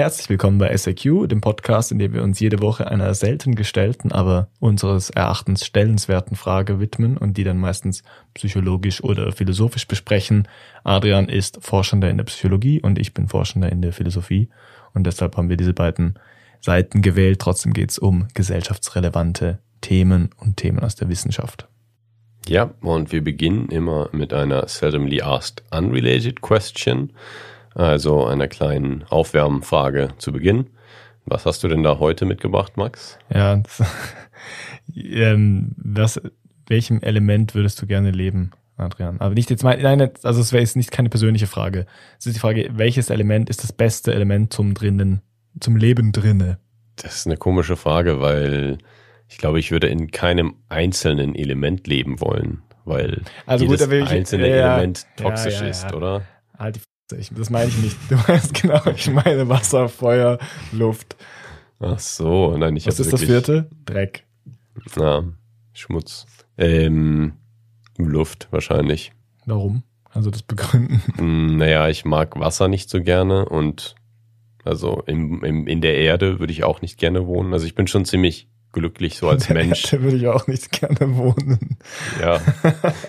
Herzlich willkommen bei SAQ, dem Podcast, in dem wir uns jede Woche einer selten gestellten, aber unseres Erachtens stellenswerten Frage widmen und die dann meistens psychologisch oder philosophisch besprechen. Adrian ist Forschender in der Psychologie und ich bin Forschender in der Philosophie und deshalb haben wir diese beiden Seiten gewählt. Trotzdem geht es um gesellschaftsrelevante Themen und Themen aus der Wissenschaft. Ja, und wir beginnen immer mit einer seldomly asked unrelated question. Also einer kleinen Aufwärmfrage zu Beginn. Was hast du denn da heute mitgebracht, Max? Ja, das, ähm, was, welchem Element würdest du gerne leben, Adrian? Aber nicht jetzt mein, nein, also es wäre jetzt nicht keine persönliche Frage. Es ist die Frage, welches Element ist das beste Element zum drinnen, zum Leben drinne? Das ist eine komische Frage, weil ich glaube, ich würde in keinem einzelnen Element leben wollen, weil also jedes gut, ich, einzelne ja, Element toxisch ja, ja, ist, oder? Halt die ich, das meine ich nicht. Du meinst genau, ich meine Wasser, Feuer, Luft. Ach so, nein, ich Was ist das vierte? Dreck. Na, Schmutz. Ähm, Luft wahrscheinlich. Warum? Also das begründen? Hm, naja, ich mag Wasser nicht so gerne und also im, im, in der Erde würde ich auch nicht gerne wohnen. Also ich bin schon ziemlich glücklich so als Mensch. Da würde ich auch nicht gerne wohnen. Ja,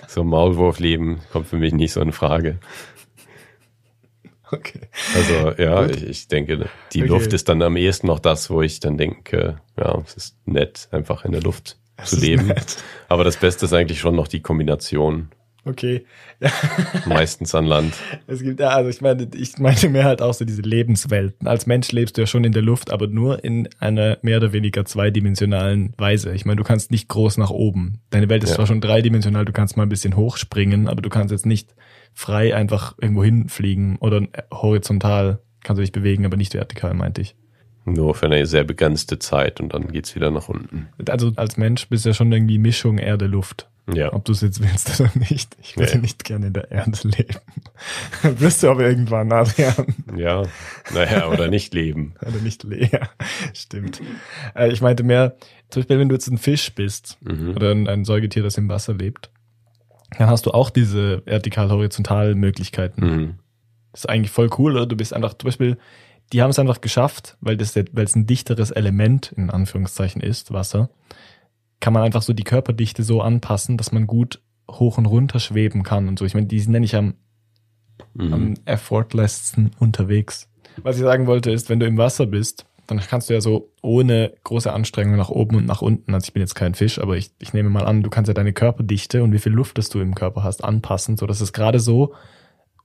so Maulwurfleben kommt für mich nicht so in Frage. Okay. Also ja, ich, ich, denke, die okay. Luft ist dann am ehesten noch das, wo ich dann denke, ja, es ist nett, einfach in der Luft es zu leben. Nett. Aber das Beste ist eigentlich schon noch die Kombination. Okay. Ja. Meistens an Land. Es gibt ja, also ich meine, ich meinte mehr halt auch so diese Lebenswelten. Als Mensch lebst du ja schon in der Luft, aber nur in einer mehr oder weniger zweidimensionalen Weise. Ich meine, du kannst nicht groß nach oben. Deine Welt ist ja. zwar schon dreidimensional, du kannst mal ein bisschen hochspringen, aber du kannst jetzt nicht frei einfach irgendwo hinfliegen oder horizontal kannst du dich bewegen, aber nicht vertikal, meinte ich. Nur für eine sehr begrenzte Zeit und dann geht's wieder nach unten. Also als Mensch bist du ja schon irgendwie Mischung Erde-Luft. Ja. Ob du es jetzt willst oder nicht. Ich würde nee. nicht gerne in der Erde leben. Wirst du aber irgendwann, Adrian. Ja, naja, oder nicht leben. oder nicht leben, ja, stimmt. Äh, ich meinte mehr, zum Beispiel, wenn du jetzt ein Fisch bist mhm. oder ein Säugetier, das im Wasser lebt, dann hast du auch diese vertikal-horizontal Möglichkeiten. Mhm. Das ist eigentlich voll cool, oder? Du bist einfach, zum Beispiel, die haben es einfach geschafft, weil das, weil es ein dichteres Element in Anführungszeichen ist, Wasser, kann man einfach so die Körperdichte so anpassen, dass man gut hoch und runter schweben kann und so. Ich meine, die sind ja nicht am, mhm. am effortlesssten unterwegs. Was ich sagen wollte, ist, wenn du im Wasser bist, dann kannst du ja so ohne große Anstrengung nach oben und nach unten, also ich bin jetzt kein Fisch, aber ich, ich nehme mal an, du kannst ja deine Körperdichte und wie viel Luft das du im Körper hast anpassen, so dass es gerade so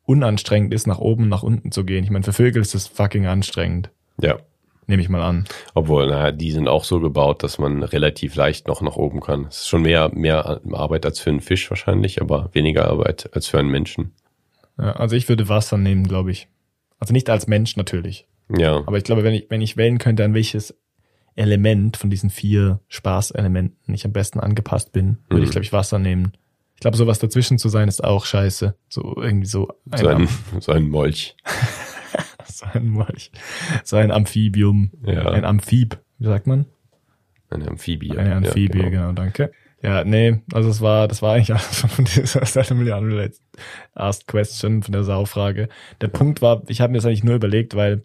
unanstrengend ist, nach oben und nach unten zu gehen. Ich meine, für Vögel ist das fucking anstrengend. Ja. Nehme ich mal an. Obwohl, naja, die sind auch so gebaut, dass man relativ leicht noch nach oben kann. Es ist schon mehr, mehr Arbeit als für einen Fisch wahrscheinlich, aber weniger Arbeit als für einen Menschen. Ja, also ich würde Wasser nehmen, glaube ich. Also nicht als Mensch natürlich. Ja. Aber ich glaube, wenn ich, wenn ich wählen könnte, an welches Element von diesen vier Spaßelementen ich am besten angepasst bin, würde mhm. ich, glaube ich, Wasser nehmen. Ich glaube, sowas dazwischen zu sein, ist auch scheiße. So irgendwie so ein, so ein, so ein Molch. so ein Molch. So ein Amphibium. Ja. Ein Amphib, wie sagt man? Eine Amphibie. Eine Amphibie, ja, genau. genau, danke. Ja, nee, also es war, das war eigentlich alles von dieser Seite Milliarden Asked Question, von der Saufrage. Der Punkt war, ich habe mir das eigentlich nur überlegt, weil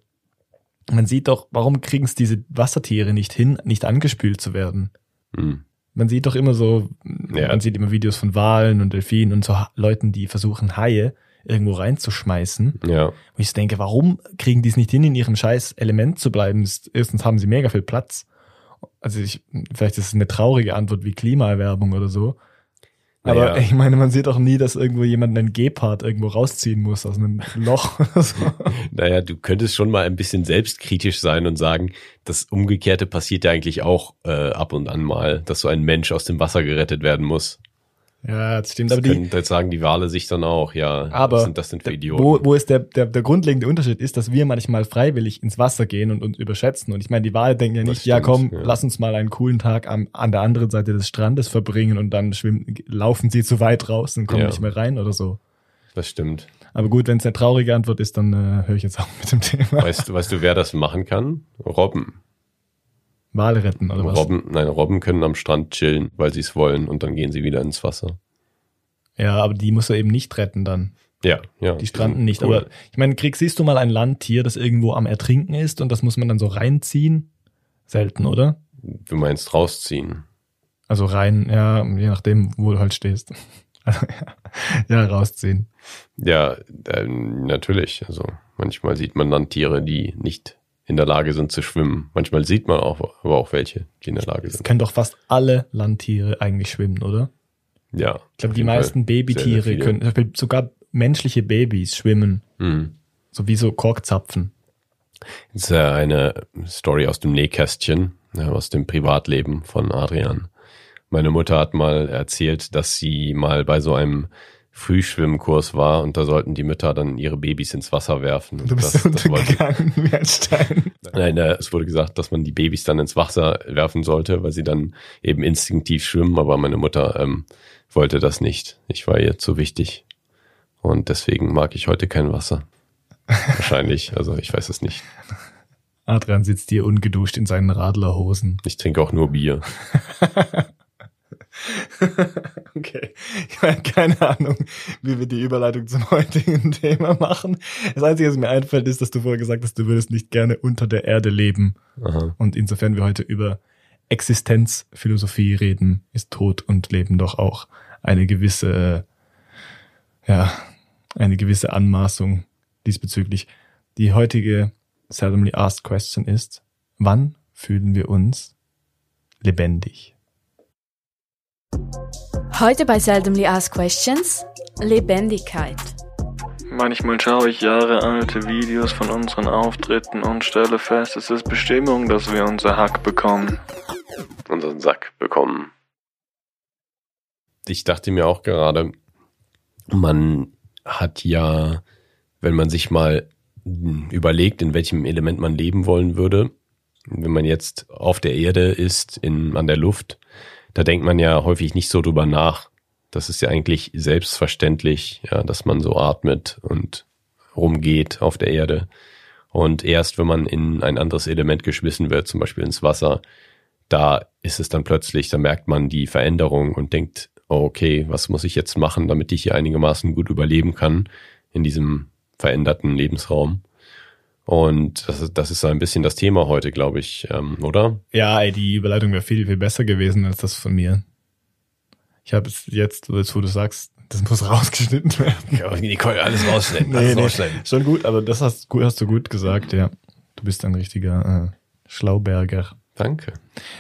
man sieht doch, warum kriegen es diese Wassertiere nicht hin, nicht angespült zu werden? Hm. Man sieht doch immer so, ja. man sieht immer Videos von Walen und Delfinen und so Leuten, die versuchen, Haie irgendwo reinzuschmeißen. Ja. Und ich denke, warum kriegen die es nicht hin, in ihrem scheiß Element zu bleiben? Erstens haben sie mega viel Platz. Also ich, vielleicht ist es eine traurige Antwort wie Klimaerwerbung oder so. Aber naja. ich meine, man sieht auch nie, dass irgendwo jemand einen Gepard irgendwo rausziehen muss aus einem Loch so. Naja, du könntest schon mal ein bisschen selbstkritisch sein und sagen, das Umgekehrte passiert ja eigentlich auch äh, ab und an mal, dass so ein Mensch aus dem Wasser gerettet werden muss. Ja, das stimmt. Das aber die, jetzt sagen die Wale sich dann auch, ja, aber was sind das denn für Idioten? Wo, wo ist der, der, der grundlegende Unterschied ist, dass wir manchmal freiwillig ins Wasser gehen und uns überschätzen. Und ich meine, die Wale denken ja nicht, stimmt, ja komm, ja. lass uns mal einen coolen Tag am, an der anderen Seite des Strandes verbringen und dann schwimmen, laufen sie zu weit raus und kommen ja. nicht mehr rein oder so. Das stimmt. Aber gut, wenn es eine traurige Antwort ist, dann äh, höre ich jetzt auch mit dem Thema. Weißt weißt du, wer das machen kann? Robben. Wale retten oder was? Robben, nein, Robben können am Strand chillen, weil sie es wollen und dann gehen sie wieder ins Wasser. Ja, aber die muss er eben nicht retten dann. Ja, ja. Die stranden nicht. Cool. Aber ich meine, krieg, siehst du mal ein Landtier, das irgendwo am Ertrinken ist und das muss man dann so reinziehen? Selten, oder? Du meinst rausziehen. Also rein, ja, je nachdem, wo du halt stehst. ja, rausziehen. Ja, äh, natürlich. Also manchmal sieht man dann Tiere, die nicht in der Lage sind zu schwimmen. Manchmal sieht man auch, aber auch welche, die in der Lage sind. Es können doch fast alle Landtiere eigentlich schwimmen, oder? Ja. Ich glaube, die meisten Babytiere sehr, sehr können, sogar menschliche Babys schwimmen. Mhm. So wie so Korkzapfen. Das ist ja eine Story aus dem Nähkästchen, aus dem Privatleben von Adrian. Meine Mutter hat mal erzählt, dass sie mal bei so einem Frühschwimmkurs war und da sollten die Mütter dann ihre Babys ins Wasser werfen. Du bist das, untergegangen wie ein Stein. Nein, es wurde gesagt, dass man die Babys dann ins Wasser werfen sollte, weil sie dann eben instinktiv schwimmen, aber meine Mutter ähm, wollte das nicht. Ich war ihr zu wichtig. Und deswegen mag ich heute kein Wasser. Wahrscheinlich, also ich weiß es nicht. Adrian sitzt hier ungeduscht in seinen Radlerhosen. Ich trinke auch nur Bier. okay. Ich habe keine Ahnung, wie wir die Überleitung zum heutigen Thema machen. Das Einzige, was mir einfällt, ist, dass du vorher gesagt hast, du würdest nicht gerne unter der Erde leben. Aha. Und insofern wir heute über Existenzphilosophie reden, ist Tod und Leben doch auch eine gewisse, ja, eine gewisse Anmaßung diesbezüglich. Die heutige seldomly asked question ist, wann fühlen wir uns lebendig? Heute bei Seldomly Asked Questions Lebendigkeit. Manchmal schaue ich jahrealte Videos von unseren Auftritten und stelle fest, es ist Bestimmung, dass wir unser Hack bekommen. Unseren Sack bekommen. Ich dachte mir auch gerade, man hat ja, wenn man sich mal überlegt, in welchem Element man leben wollen würde, wenn man jetzt auf der Erde ist, in, an der Luft, da denkt man ja häufig nicht so drüber nach. Das ist ja eigentlich selbstverständlich, ja, dass man so atmet und rumgeht auf der Erde. Und erst wenn man in ein anderes Element geschmissen wird, zum Beispiel ins Wasser, da ist es dann plötzlich, da merkt man die Veränderung und denkt, oh, okay, was muss ich jetzt machen, damit ich hier einigermaßen gut überleben kann in diesem veränderten Lebensraum. Und das ist, das ist so ein bisschen das Thema heute, glaube ich, ähm, oder? Ja, ey, die Überleitung wäre viel, viel besser gewesen als das von mir. Ich habe es jetzt, jetzt, wo du sagst, das muss rausgeschnitten werden. Ja, Nicole, alles rausschneiden. Alles nee, rausschneiden. Nee, schon gut, aber das hast, hast du gut gesagt, ja. Du bist ein richtiger äh, Schlauberger. Danke.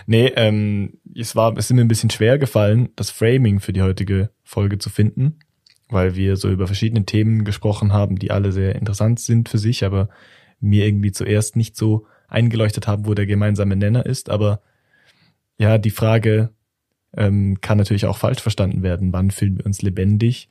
Nee, ähm, es war, es ist mir ein bisschen schwer gefallen, das Framing für die heutige Folge zu finden, weil wir so über verschiedene Themen gesprochen haben, die alle sehr interessant sind für sich, aber mir irgendwie zuerst nicht so eingeleuchtet haben, wo der gemeinsame Nenner ist. Aber ja, die Frage ähm, kann natürlich auch falsch verstanden werden. Wann fühlen wir uns lebendig?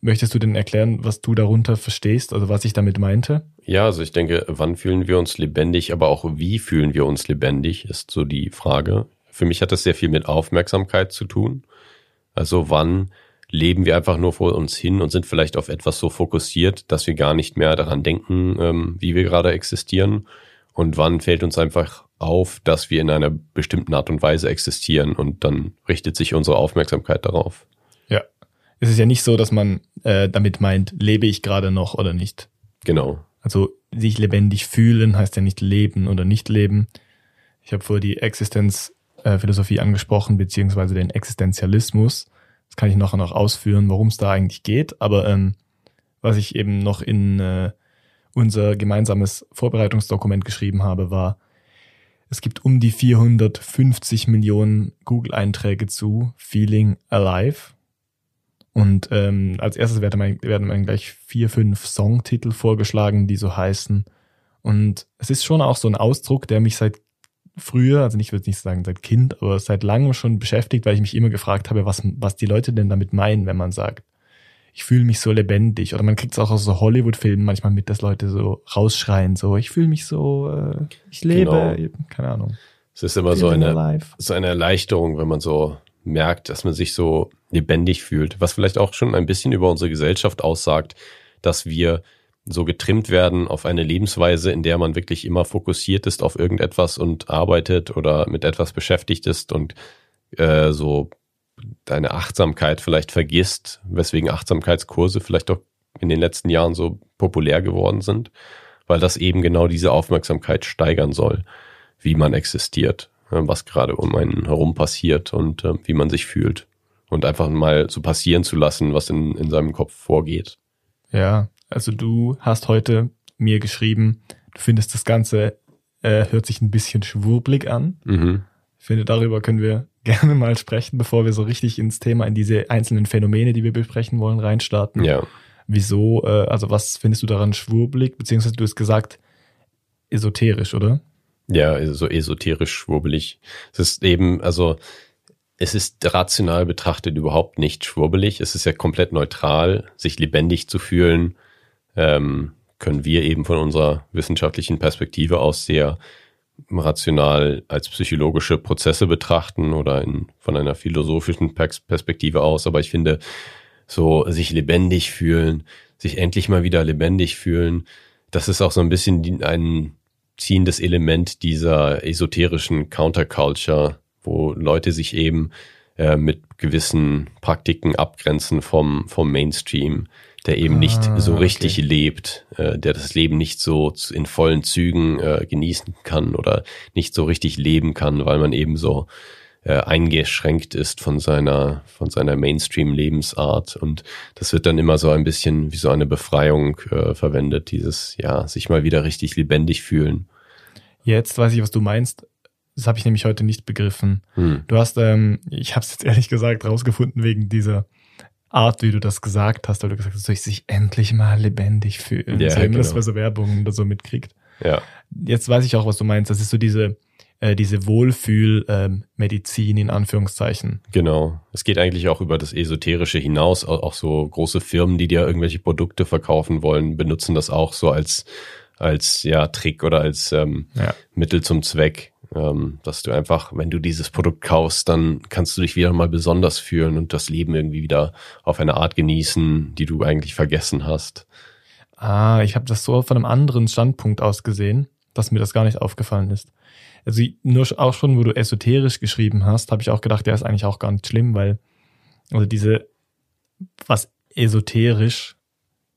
Möchtest du denn erklären, was du darunter verstehst, also was ich damit meinte? Ja, also ich denke, wann fühlen wir uns lebendig, aber auch wie fühlen wir uns lebendig, ist so die Frage. Für mich hat das sehr viel mit Aufmerksamkeit zu tun. Also wann leben wir einfach nur vor uns hin und sind vielleicht auf etwas so fokussiert, dass wir gar nicht mehr daran denken, ähm, wie wir gerade existieren. Und wann fällt uns einfach auf, dass wir in einer bestimmten Art und Weise existieren und dann richtet sich unsere Aufmerksamkeit darauf. Ja. Es ist ja nicht so, dass man äh, damit meint, lebe ich gerade noch oder nicht. Genau. Also sich lebendig fühlen heißt ja nicht leben oder nicht leben. Ich habe vorher die Existenzphilosophie angesprochen, beziehungsweise den Existenzialismus. Das kann ich nachher noch ausführen, worum es da eigentlich geht. Aber ähm, was ich eben noch in äh, unser gemeinsames Vorbereitungsdokument geschrieben habe, war, es gibt um die 450 Millionen Google-Einträge zu Feeling Alive. Und ähm, als erstes werden mir, werden mir gleich vier, fünf Songtitel vorgeschlagen, die so heißen. Und es ist schon auch so ein Ausdruck, der mich seit früher, also ich würde nicht sagen seit Kind, aber seit langem schon beschäftigt, weil ich mich immer gefragt habe, was, was die Leute denn damit meinen, wenn man sagt, ich fühle mich so lebendig. Oder man kriegt es auch aus so Hollywood-Filmen manchmal mit, dass Leute so rausschreien, so ich fühle mich so, äh, ich lebe, genau. keine Ahnung. Es ist immer so eine, so eine Erleichterung, wenn man so merkt, dass man sich so lebendig fühlt, was vielleicht auch schon ein bisschen über unsere Gesellschaft aussagt, dass wir so getrimmt werden auf eine Lebensweise, in der man wirklich immer fokussiert ist auf irgendetwas und arbeitet oder mit etwas beschäftigt ist und äh, so deine Achtsamkeit vielleicht vergisst, weswegen Achtsamkeitskurse vielleicht auch in den letzten Jahren so populär geworden sind, weil das eben genau diese Aufmerksamkeit steigern soll, wie man existiert, äh, was gerade um einen herum passiert und äh, wie man sich fühlt. Und einfach mal so passieren zu lassen, was in, in seinem Kopf vorgeht. Ja, also du hast heute mir geschrieben, du findest das Ganze äh, hört sich ein bisschen schwurblig an. Mhm. Ich finde, darüber können wir gerne mal sprechen, bevor wir so richtig ins Thema, in diese einzelnen Phänomene, die wir besprechen wollen, reinstarten. Ja. Wieso, äh, also was findest du daran schwurbelig, beziehungsweise du hast gesagt, esoterisch, oder? Ja, so esoterisch schwurbelig. Es ist eben, also es ist rational betrachtet überhaupt nicht schwurbelig. Es ist ja komplett neutral, sich lebendig zu fühlen. Ähm, können wir eben von unserer wissenschaftlichen Perspektive aus sehr rational als psychologische Prozesse betrachten oder in, von einer philosophischen Perspektive aus. Aber ich finde, so sich lebendig fühlen, sich endlich mal wieder lebendig fühlen, das ist auch so ein bisschen ein ziehendes Element dieser esoterischen Counterculture, wo Leute sich eben äh, mit gewissen Praktiken abgrenzen vom, vom Mainstream, der eben ah, nicht so richtig okay. lebt, äh, der das Leben nicht so in vollen Zügen äh, genießen kann oder nicht so richtig leben kann, weil man eben so äh, eingeschränkt ist von seiner, von seiner Mainstream-Lebensart. Und das wird dann immer so ein bisschen wie so eine Befreiung äh, verwendet, dieses, ja, sich mal wieder richtig lebendig fühlen. Jetzt weiß ich, was du meinst. Das habe ich nämlich heute nicht begriffen. Hm. Du hast, ähm, ich habe es jetzt ehrlich gesagt rausgefunden wegen dieser Art, wie du das gesagt hast, weil du gesagt hast, soll ich sich endlich mal lebendig fühlen. Ja, so, genau. das bei so Werbung oder so mitkriegt. Ja. Jetzt weiß ich auch, was du meinst. Das ist so diese, äh, diese Wohlfühlmedizin ähm, in Anführungszeichen. Genau. Es geht eigentlich auch über das Esoterische hinaus. Auch so große Firmen, die dir irgendwelche Produkte verkaufen wollen, benutzen das auch so als, als ja, Trick oder als ähm, ja. Mittel zum Zweck ähm, dass du einfach, wenn du dieses Produkt kaufst, dann kannst du dich wieder mal besonders fühlen und das Leben irgendwie wieder auf eine Art genießen, die du eigentlich vergessen hast. Ah, ich habe das so von einem anderen Standpunkt aus gesehen, dass mir das gar nicht aufgefallen ist. Also nur auch schon, wo du esoterisch geschrieben hast, habe ich auch gedacht, der ist eigentlich auch gar nicht schlimm, weil also diese was esoterisch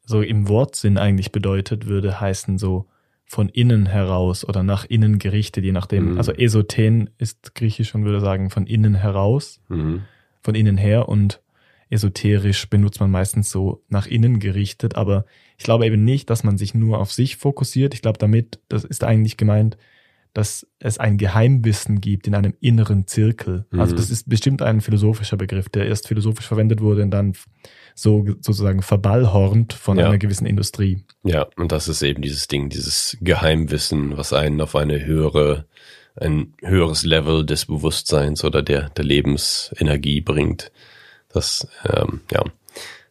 so im Wortsinn eigentlich bedeutet, würde heißen so von innen heraus oder nach innen gerichtet, je nachdem. Mhm. Also Esoten ist griechisch und würde sagen von innen heraus, mhm. von innen her und esoterisch benutzt man meistens so nach innen gerichtet, aber ich glaube eben nicht, dass man sich nur auf sich fokussiert. Ich glaube damit, das ist eigentlich gemeint, dass es ein Geheimwissen gibt in einem inneren Zirkel. Also mhm. Also das ist bestimmt ein philosophischer Begriff, der erst philosophisch verwendet wurde und dann so sozusagen verballhornt von ja. einer gewissen Industrie. Ja, und das ist eben dieses Ding, dieses Geheimwissen, was einen auf eine höhere, ein höheres Level des Bewusstseins oder der, der Lebensenergie bringt. Das, ähm, ja,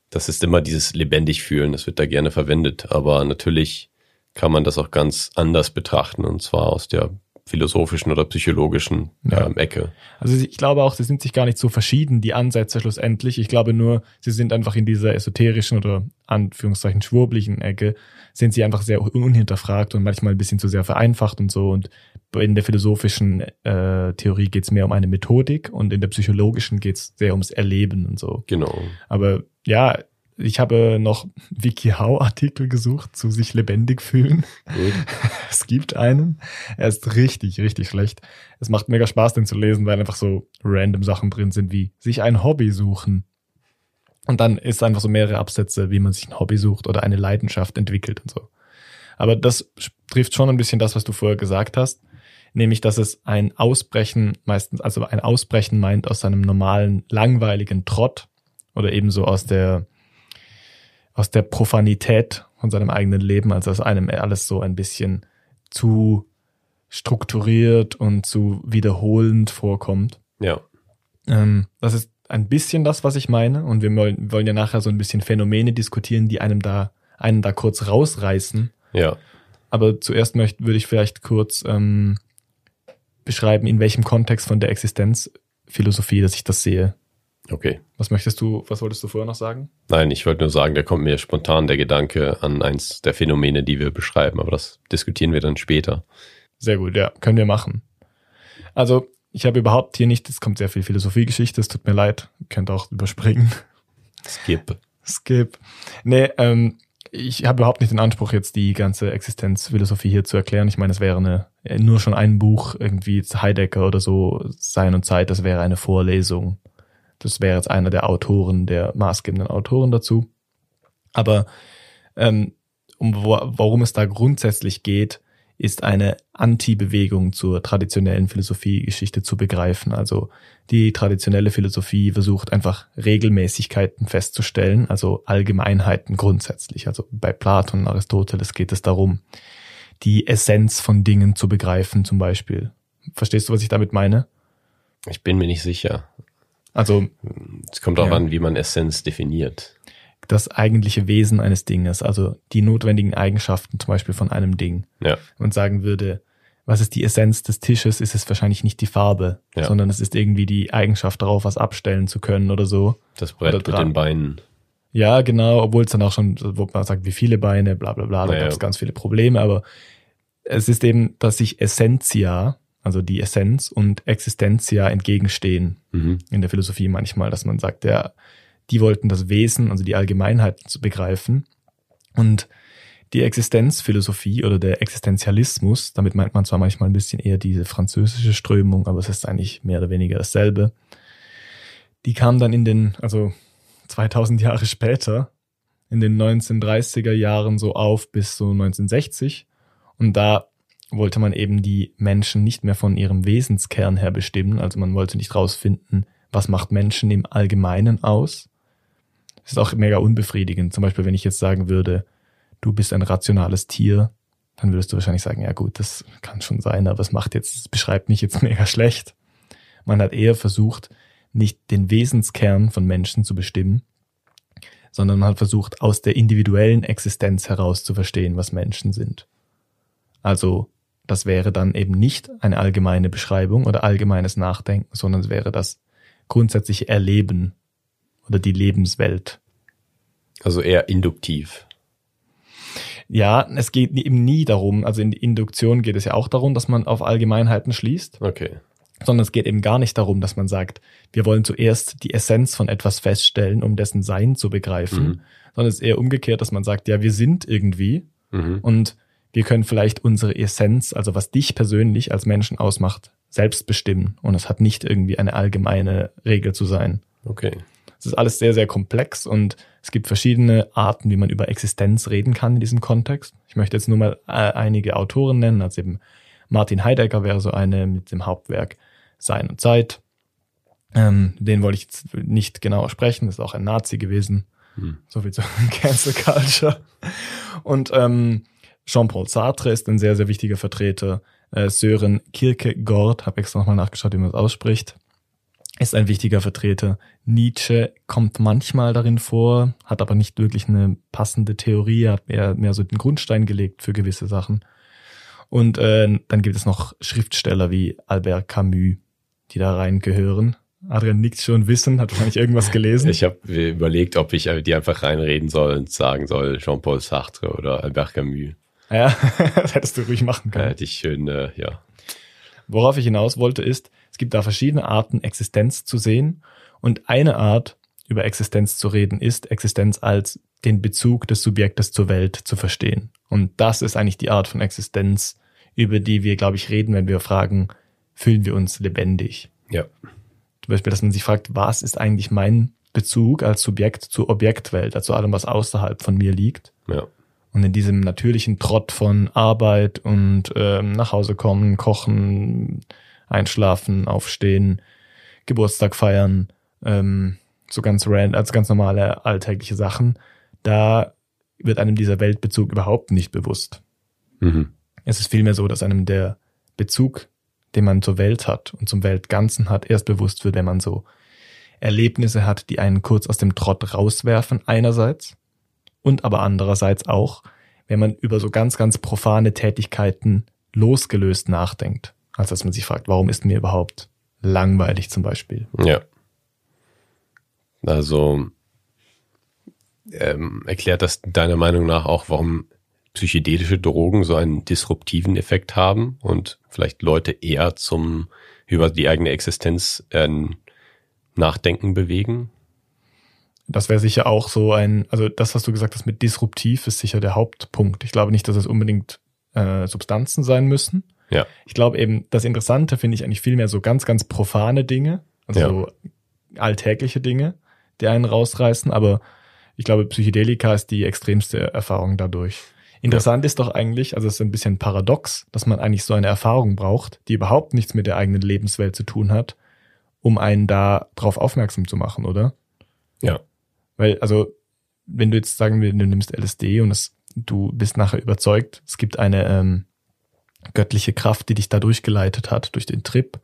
das ist immer dieses lebendig fühlen, das wird da gerne verwendet, aber natürlich kann man das auch ganz anders betrachten und zwar aus der philosophischen oder psychologischen ja. ähm, Ecke. Also ich glaube auch, sie sind sich gar nicht so verschieden, die Ansätze schlussendlich. Ich glaube nur, sie sind einfach in dieser esoterischen oder Anführungszeichen schwurblichen Ecke, sind sie einfach sehr unhinterfragt und manchmal ein bisschen zu sehr vereinfacht und so. Und in der philosophischen äh, Theorie geht es mehr um eine Methodik und in der psychologischen geht es sehr ums Erleben und so. Genau. Aber ja, ich habe noch WikiHow-Artikel gesucht zu sich lebendig fühlen. Gut. Es gibt einen. Er ist richtig, richtig schlecht. Es macht mega Spaß, den zu lesen, weil einfach so random Sachen drin sind wie sich ein Hobby suchen. Und dann ist einfach so mehrere Absätze, wie man sich ein Hobby sucht oder eine Leidenschaft entwickelt und so. Aber das trifft schon ein bisschen das, was du vorher gesagt hast. Nämlich, dass es ein Ausbrechen meistens, also ein Ausbrechen meint aus seinem normalen, langweiligen Trott oder ebenso aus der, aus der Profanität von seinem eigenen Leben, also dass einem alles so ein bisschen zu strukturiert und zu wiederholend vorkommt. Ja. Ähm, das ist ein bisschen das, was ich meine. Und wir wollen, wollen ja nachher so ein bisschen Phänomene diskutieren, die einem da, einen da kurz rausreißen. Ja. Aber zuerst möchte, würde ich vielleicht kurz ähm, beschreiben, in welchem Kontext von der Existenzphilosophie, dass ich das sehe. Okay. Was möchtest du, was wolltest du vorher noch sagen? Nein, ich wollte nur sagen, da kommt mir spontan der Gedanke an eins der Phänomene, die wir beschreiben, aber das diskutieren wir dann später. Sehr gut, ja, können wir machen. Also, ich habe überhaupt hier nicht, es kommt sehr viel Philosophiegeschichte, es tut mir leid, ihr könnt auch überspringen. Skip. Skip. Nee, ähm, ich habe überhaupt nicht den Anspruch, jetzt die ganze Existenzphilosophie hier zu erklären. Ich meine, es wäre eine, nur schon ein Buch, irgendwie Heidegger oder so, Sein und Zeit, das wäre eine Vorlesung. Das wäre jetzt einer der Autoren, der maßgebenden Autoren dazu. Aber ähm, um wo, worum es da grundsätzlich geht, ist eine Anti-Bewegung zur traditionellen Philosophiegeschichte zu begreifen. Also die traditionelle Philosophie versucht einfach Regelmäßigkeiten festzustellen, also Allgemeinheiten grundsätzlich. Also bei Platon und Aristoteles geht es darum, die Essenz von Dingen zu begreifen zum Beispiel. Verstehst du, was ich damit meine? Ich bin mir nicht sicher. Also es kommt auch ja. an, wie man Essenz definiert das eigentliche Wesen eines Dinges, also die notwendigen Eigenschaften zum Beispiel von einem Ding. Ja. Und sagen würde, was ist die Essenz des Tisches, ist es wahrscheinlich nicht die Farbe, Ja. sondern es ist irgendwie die Eigenschaft darauf, was abstellen zu können oder so. Das Brett mit den Beinen. Ja, genau, obwohl es dann auch schon, wo man sagt, wie viele Beine, bla bla bla, da Naja. gab es ganz viele Probleme, aber es ist eben, dass sich Essentia, also die Essenz und Existentia entgegenstehen Mhm. in der Philosophie manchmal, dass man sagt, ja, die wollten das Wesen, also die Allgemeinheiten zu begreifen. Und die Existenzphilosophie oder der Existenzialismus, damit meint man zwar manchmal ein bisschen eher diese französische Strömung, aber es ist eigentlich mehr oder weniger dasselbe. Die kam dann in den, also 2000 Jahre später, in den 1930er Jahren so auf bis so 1960. Und da wollte man eben die Menschen nicht mehr von ihrem Wesenskern her bestimmen. Also man wollte nicht rausfinden, was macht Menschen im Allgemeinen aus. Das ist auch mega unbefriedigend. Zum Beispiel, wenn ich jetzt sagen würde, du bist ein rationales Tier, dann würdest du wahrscheinlich sagen, ja gut, das kann schon sein, aber es macht jetzt, es beschreibt mich jetzt mega schlecht. Man hat eher versucht, nicht den Wesenskern von Menschen zu bestimmen, sondern man hat versucht, aus der individuellen Existenz heraus zu verstehen, was Menschen sind. Also, das wäre dann eben nicht eine allgemeine Beschreibung oder allgemeines Nachdenken, sondern es wäre das grundsätzliche Erleben oder die Lebenswelt. Also eher induktiv. Ja, es geht eben nie darum, also in die Induktion geht es ja auch darum, dass man auf Allgemeinheiten schließt, Okay. sondern es geht eben gar nicht darum, dass man sagt, wir wollen zuerst die Essenz von etwas feststellen, um dessen Sein zu begreifen, Mhm. sondern es ist eher umgekehrt, dass man sagt, ja, wir sind irgendwie Mhm. und wir können vielleicht unsere Essenz, also was dich persönlich als Menschen ausmacht, selbst bestimmen und es hat nicht irgendwie eine allgemeine Regel zu sein. Okay. Es ist alles sehr, sehr komplex und es gibt verschiedene Arten, wie man über Existenz reden kann in diesem Kontext. Ich möchte jetzt nur mal äh, einige Autoren nennen, also eben Martin Heidegger wäre so eine mit dem Hauptwerk Sein und Zeit. Ähm, den wollte ich jetzt nicht genauer sprechen, ist auch ein Nazi gewesen. Hm. So viel zu Cancel Culture. Und ähm, Jean-Paul Sartre ist ein sehr, sehr wichtiger Vertreter. Äh, Sören Kierkegaard, habe extra nochmal nachgeschaut, wie man das ausspricht, ist ein wichtiger Vertreter. Nietzsche kommt manchmal darin vor, hat aber nicht wirklich eine passende Theorie, hat mehr, mehr so den Grundstein gelegt für gewisse Sachen. Und äh, dann gibt es noch Schriftsteller wie Albert Camus, die da reingehören. Adrian nickt schon wissen, hat wahrscheinlich irgendwas gelesen. Ich habe überlegt, ob ich die einfach reinreden soll und sagen soll, Jean-Paul Sartre oder Albert Camus. Ja, das hättest du ruhig machen können. hätte ich schön, äh, ja. Worauf ich hinaus wollte, ist, es gibt da verschiedene Arten, Existenz zu sehen. Und eine Art, über Existenz zu reden, ist, Existenz als den Bezug des Subjektes zur Welt zu verstehen. Und das ist eigentlich die Art von Existenz, über die wir, glaube ich, reden, wenn wir fragen, fühlen wir uns lebendig? Ja. Zum Beispiel, dass man sich fragt, was ist eigentlich mein Bezug als Subjekt zur Objektwelt, also allem, was außerhalb von mir liegt? Ja. Und in diesem natürlichen Trott von Arbeit und ähm, nach Hause kommen, kochen, einschlafen, aufstehen, Geburtstag feiern, ähm, so ganz random, als ganz normale alltägliche Sachen, da wird einem dieser Weltbezug überhaupt nicht bewusst. Mhm. Es ist vielmehr so, dass einem der Bezug, den man zur Welt hat und zum Weltganzen hat, erst bewusst wird, wenn man so Erlebnisse hat, die einen kurz aus dem Trott rauswerfen, einerseits, und aber andererseits auch, wenn man über so ganz, ganz profane Tätigkeiten losgelöst nachdenkt, als dass man sich fragt, warum ist mir überhaupt langweilig zum Beispiel. Ja. Also ähm, erklärt das deiner Meinung nach auch, warum psychedelische Drogen so einen disruptiven Effekt haben und vielleicht Leute eher zum über die eigene Existenz äh, Nachdenken bewegen? Das wäre sicher auch so ein, also das, was du gesagt hast mit disruptiv, ist sicher der Hauptpunkt. Ich glaube nicht, dass es unbedingt äh, Substanzen sein müssen. Ja. Ich glaube eben, das Interessante finde ich eigentlich vielmehr so ganz, ganz profane Dinge, also Ja. so alltägliche Dinge, die einen rausreißen, aber ich glaube, Psychedelika ist die extremste Erfahrung dadurch. Interessant ist doch eigentlich, also es ist ein bisschen paradox, dass man eigentlich so eine Erfahrung braucht, die überhaupt nichts mit der eigenen Lebenswelt zu tun hat, um einen da drauf aufmerksam zu machen, oder? Ja. Weil, also, wenn du jetzt sagen wir, du nimmst LSD und es, du bist nachher überzeugt, es gibt eine ähm, göttliche Kraft, die dich da durchgeleitet hat, durch den Trip,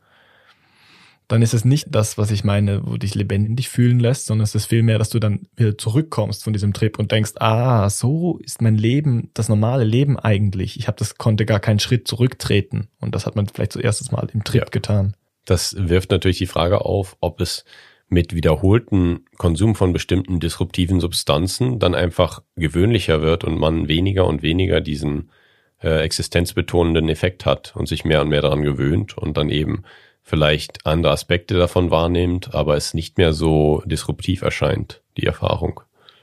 dann ist es nicht das, was ich meine, wo dich lebendig fühlen lässt, sondern es ist vielmehr, dass du dann wieder zurückkommst von diesem Trip und denkst, ah, so ist mein Leben, das normale Leben eigentlich. Ich habe das konnte gar keinen Schritt zurücktreten und das hat man vielleicht zuerstes Mal im Trip Ja. getan. Das wirft natürlich die Frage auf, ob es mit wiederholten Konsum von bestimmten disruptiven Substanzen dann einfach gewöhnlicher wird und man weniger und weniger diesen äh, existenzbetonenden Effekt hat und sich mehr und mehr daran gewöhnt und dann eben vielleicht andere Aspekte davon wahrnimmt, aber es nicht mehr so disruptiv erscheint, die Erfahrung.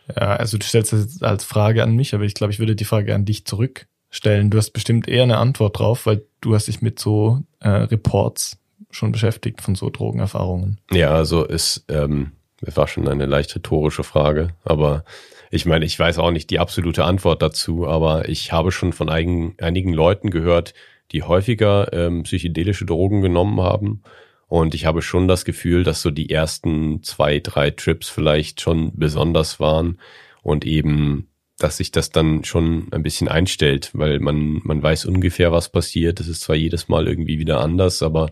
Ja, also du stellst das jetzt als Frage an mich, aber ich glaube, ich würde die Frage an dich zurückstellen. Du hast bestimmt eher eine Antwort drauf, weil du hast dich mit so äh, Reports schon beschäftigt von so Drogenerfahrungen. Ja, also es, ähm, war schon eine leicht rhetorische Frage, aber ich meine, ich weiß auch nicht die absolute Antwort dazu, aber ich habe schon von einigen, einigen Leuten gehört, die häufiger ähm, psychedelische Drogen genommen haben. Und ich habe schon das Gefühl, dass so die ersten zwei, drei Trips vielleicht schon besonders waren und eben, dass sich das dann schon ein bisschen einstellt, weil man, man weiß ungefähr, was passiert. Es ist zwar jedes Mal irgendwie wieder anders, aber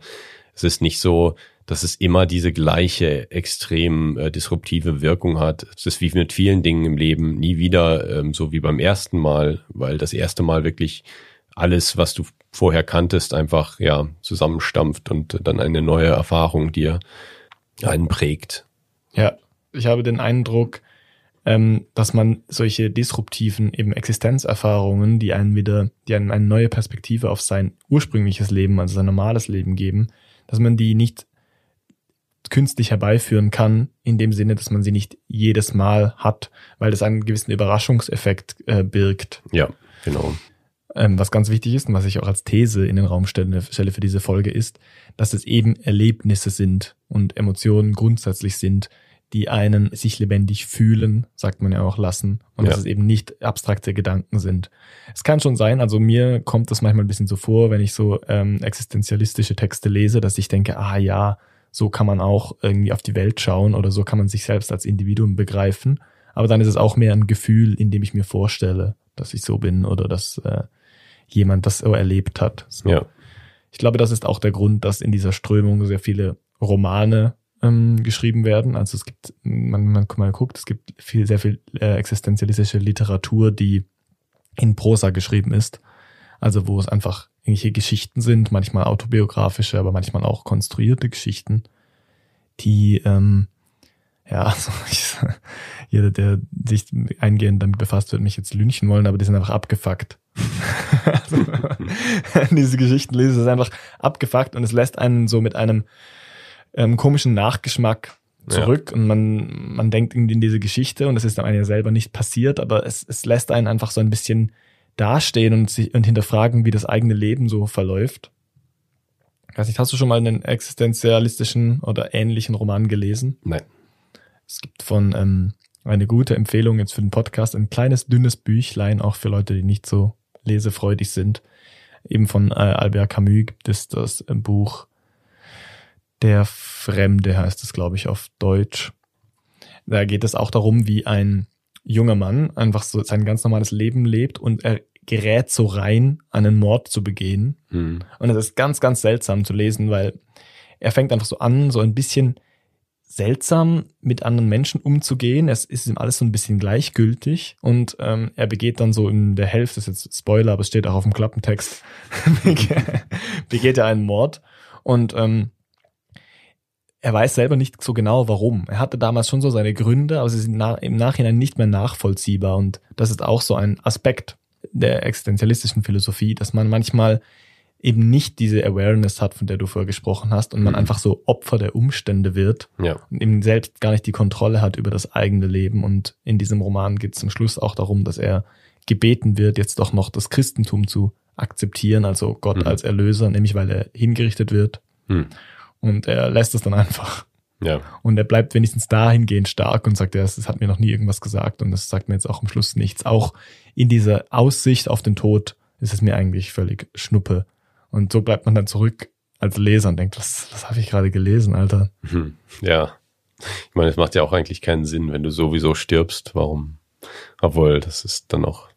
es ist nicht so, dass es immer diese gleiche extrem äh, disruptive Wirkung hat. Es ist wie mit vielen Dingen im Leben nie wieder ähm, so wie beim ersten Mal, weil das erste Mal wirklich alles, was du vorher kanntest, einfach ja zusammenstampft und dann eine neue Erfahrung dir einen prägt. Ja, ich habe den Eindruck, ähm, dass man solche disruptiven eben Existenzerfahrungen, die einen wieder, die einem eine neue Perspektive auf sein ursprüngliches Leben, also sein normales Leben geben, dass man die nicht künstlich herbeiführen kann, in dem Sinne, dass man sie nicht jedes Mal hat, weil das einen gewissen Überraschungseffekt äh, birgt. Ja, genau. Ähm, was ganz wichtig ist und was ich auch als These in den Raum stelle, stelle für diese Folge ist, dass es eben Erlebnisse sind und Emotionen grundsätzlich sind, die einen sich lebendig fühlen, sagt man ja auch lassen, und Ja. dass es eben nicht abstrakte Gedanken sind. Es kann schon sein, also mir kommt das manchmal ein bisschen so vor, wenn ich so ähm, existenzialistische Texte lese, dass ich denke, ah ja, so kann man auch irgendwie auf die Welt schauen oder so kann man sich selbst als Individuum begreifen. Aber dann ist es auch mehr ein Gefühl, in dem ich mir vorstelle, dass ich so bin oder dass äh, jemand das so erlebt hat. So. Ja, Ich glaube, das ist auch der Grund, dass in dieser Strömung sehr viele Romane ähm, geschrieben werden. Also es gibt, man, man, man guckt, es gibt viel, sehr viel äh, existenzialistische Literatur, die in Prosa geschrieben ist. Also wo es einfach irgendwelche Geschichten sind, manchmal autobiografische, aber manchmal auch konstruierte Geschichten, die ähm, ja, also ich, jeder, der sich eingehend damit befasst, wird mich jetzt lynchen wollen, aber die sind einfach abgefuckt. also, diese Geschichten lese, ist einfach abgefuckt und es lässt einen so mit einem ähm, komischen Nachgeschmack zurück und man, man denkt irgendwie in diese Geschichte und es ist einem ja selber nicht passiert, aber es, es lässt einen einfach so ein bisschen dastehen und sich und hinterfragen, wie das eigene Leben so verläuft. Ich weiß nicht, hast du schon mal einen existenzialistischen oder ähnlichen Roman gelesen? nein. Es gibt von ähm, eine gute Empfehlung jetzt für den Podcast, ein kleines, dünnes Büchlein, auch für Leute, die nicht so lesefreudig sind. Eben von äh, Albert Camus gibt es das äh, Buch Der Fremde, heißt es, glaube ich, auf Deutsch. Da geht es auch darum, wie ein junger Mann einfach so sein ganz normales Leben lebt und er gerät so rein, einen Mord zu begehen. Hm. Und es ist ganz, ganz seltsam zu lesen, weil er fängt einfach so an, so ein bisschen seltsam mit anderen Menschen umzugehen. Es ist ihm alles so ein bisschen gleichgültig und ähm, er begeht dann so in der Hälfte, das ist jetzt Spoiler, aber es steht auch auf dem Klappentext, begeht er einen Mord und ähm, er weiß selber nicht so genau warum. Er hatte damals schon so seine Gründe, aber sie sind na im Nachhinein nicht mehr nachvollziehbar und das ist auch so ein Aspekt der existenzialistischen Philosophie, dass man manchmal eben nicht diese Awareness hat, von der du vorher gesprochen hast, und man Mhm. einfach so Opfer der Umstände wird Ja. und eben selbst gar nicht die Kontrolle hat über das eigene Leben. Und in diesem Roman geht es zum Schluss auch darum, dass er gebeten wird, jetzt doch noch das Christentum zu akzeptieren, also Gott Mhm. als Erlöser, nämlich weil er hingerichtet wird. Hm. Und er lässt es dann einfach. Ja. Und er bleibt wenigstens dahingehend stark und sagt, ja, es hat mir noch nie irgendwas gesagt und das sagt mir jetzt auch am Schluss nichts. Auch in dieser Aussicht auf den Tod ist es mir eigentlich völlig schnuppe. Und so bleibt man dann zurück als Leser und denkt, was, was habe ich gerade gelesen, Alter? Hm. Ja. Ich meine, es macht ja auch eigentlich keinen Sinn, wenn du sowieso stirbst. Warum? Obwohl, das ist dann auch,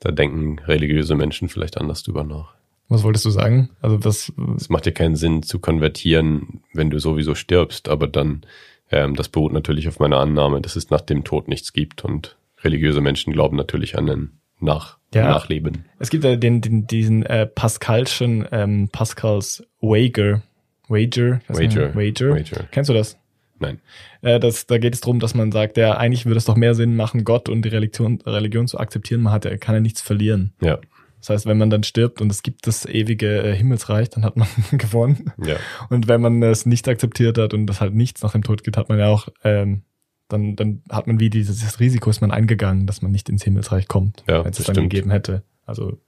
da denken religiöse Menschen vielleicht anders drüber nach. Was wolltest du sagen? Also das, Es macht ja keinen Sinn zu konvertieren, wenn du sowieso stirbst, aber dann, ähm, das beruht natürlich auf meiner Annahme, dass es nach dem Tod nichts gibt und religiöse Menschen glauben natürlich an ein Nach Ja. Nachleben. es gibt ja den, den, diesen äh, Pascalschen, ähm, Pascals Wager, Wager, Wager. Wager. Wager. Kennst du das? Nein. Äh, das, da geht es darum, dass man sagt, ja, eigentlich würde es doch mehr Sinn machen, Gott und die Religion, Religion zu akzeptieren. Man hat, ja- kann ja nichts verlieren. Ja. Das heißt, wenn man dann stirbt und es gibt das ewige äh, Himmelsreich, dann hat man gewonnen. Ja. Und wenn man es nicht akzeptiert hat und das halt nichts nach dem Tod geht, hat man ja auch, ähm, dann, dann hat man wie dieses, Risiko ist man eingegangen, dass man nicht ins Himmelsreich kommt, Ja, wenn es dann stimmt. gegeben hätte. Also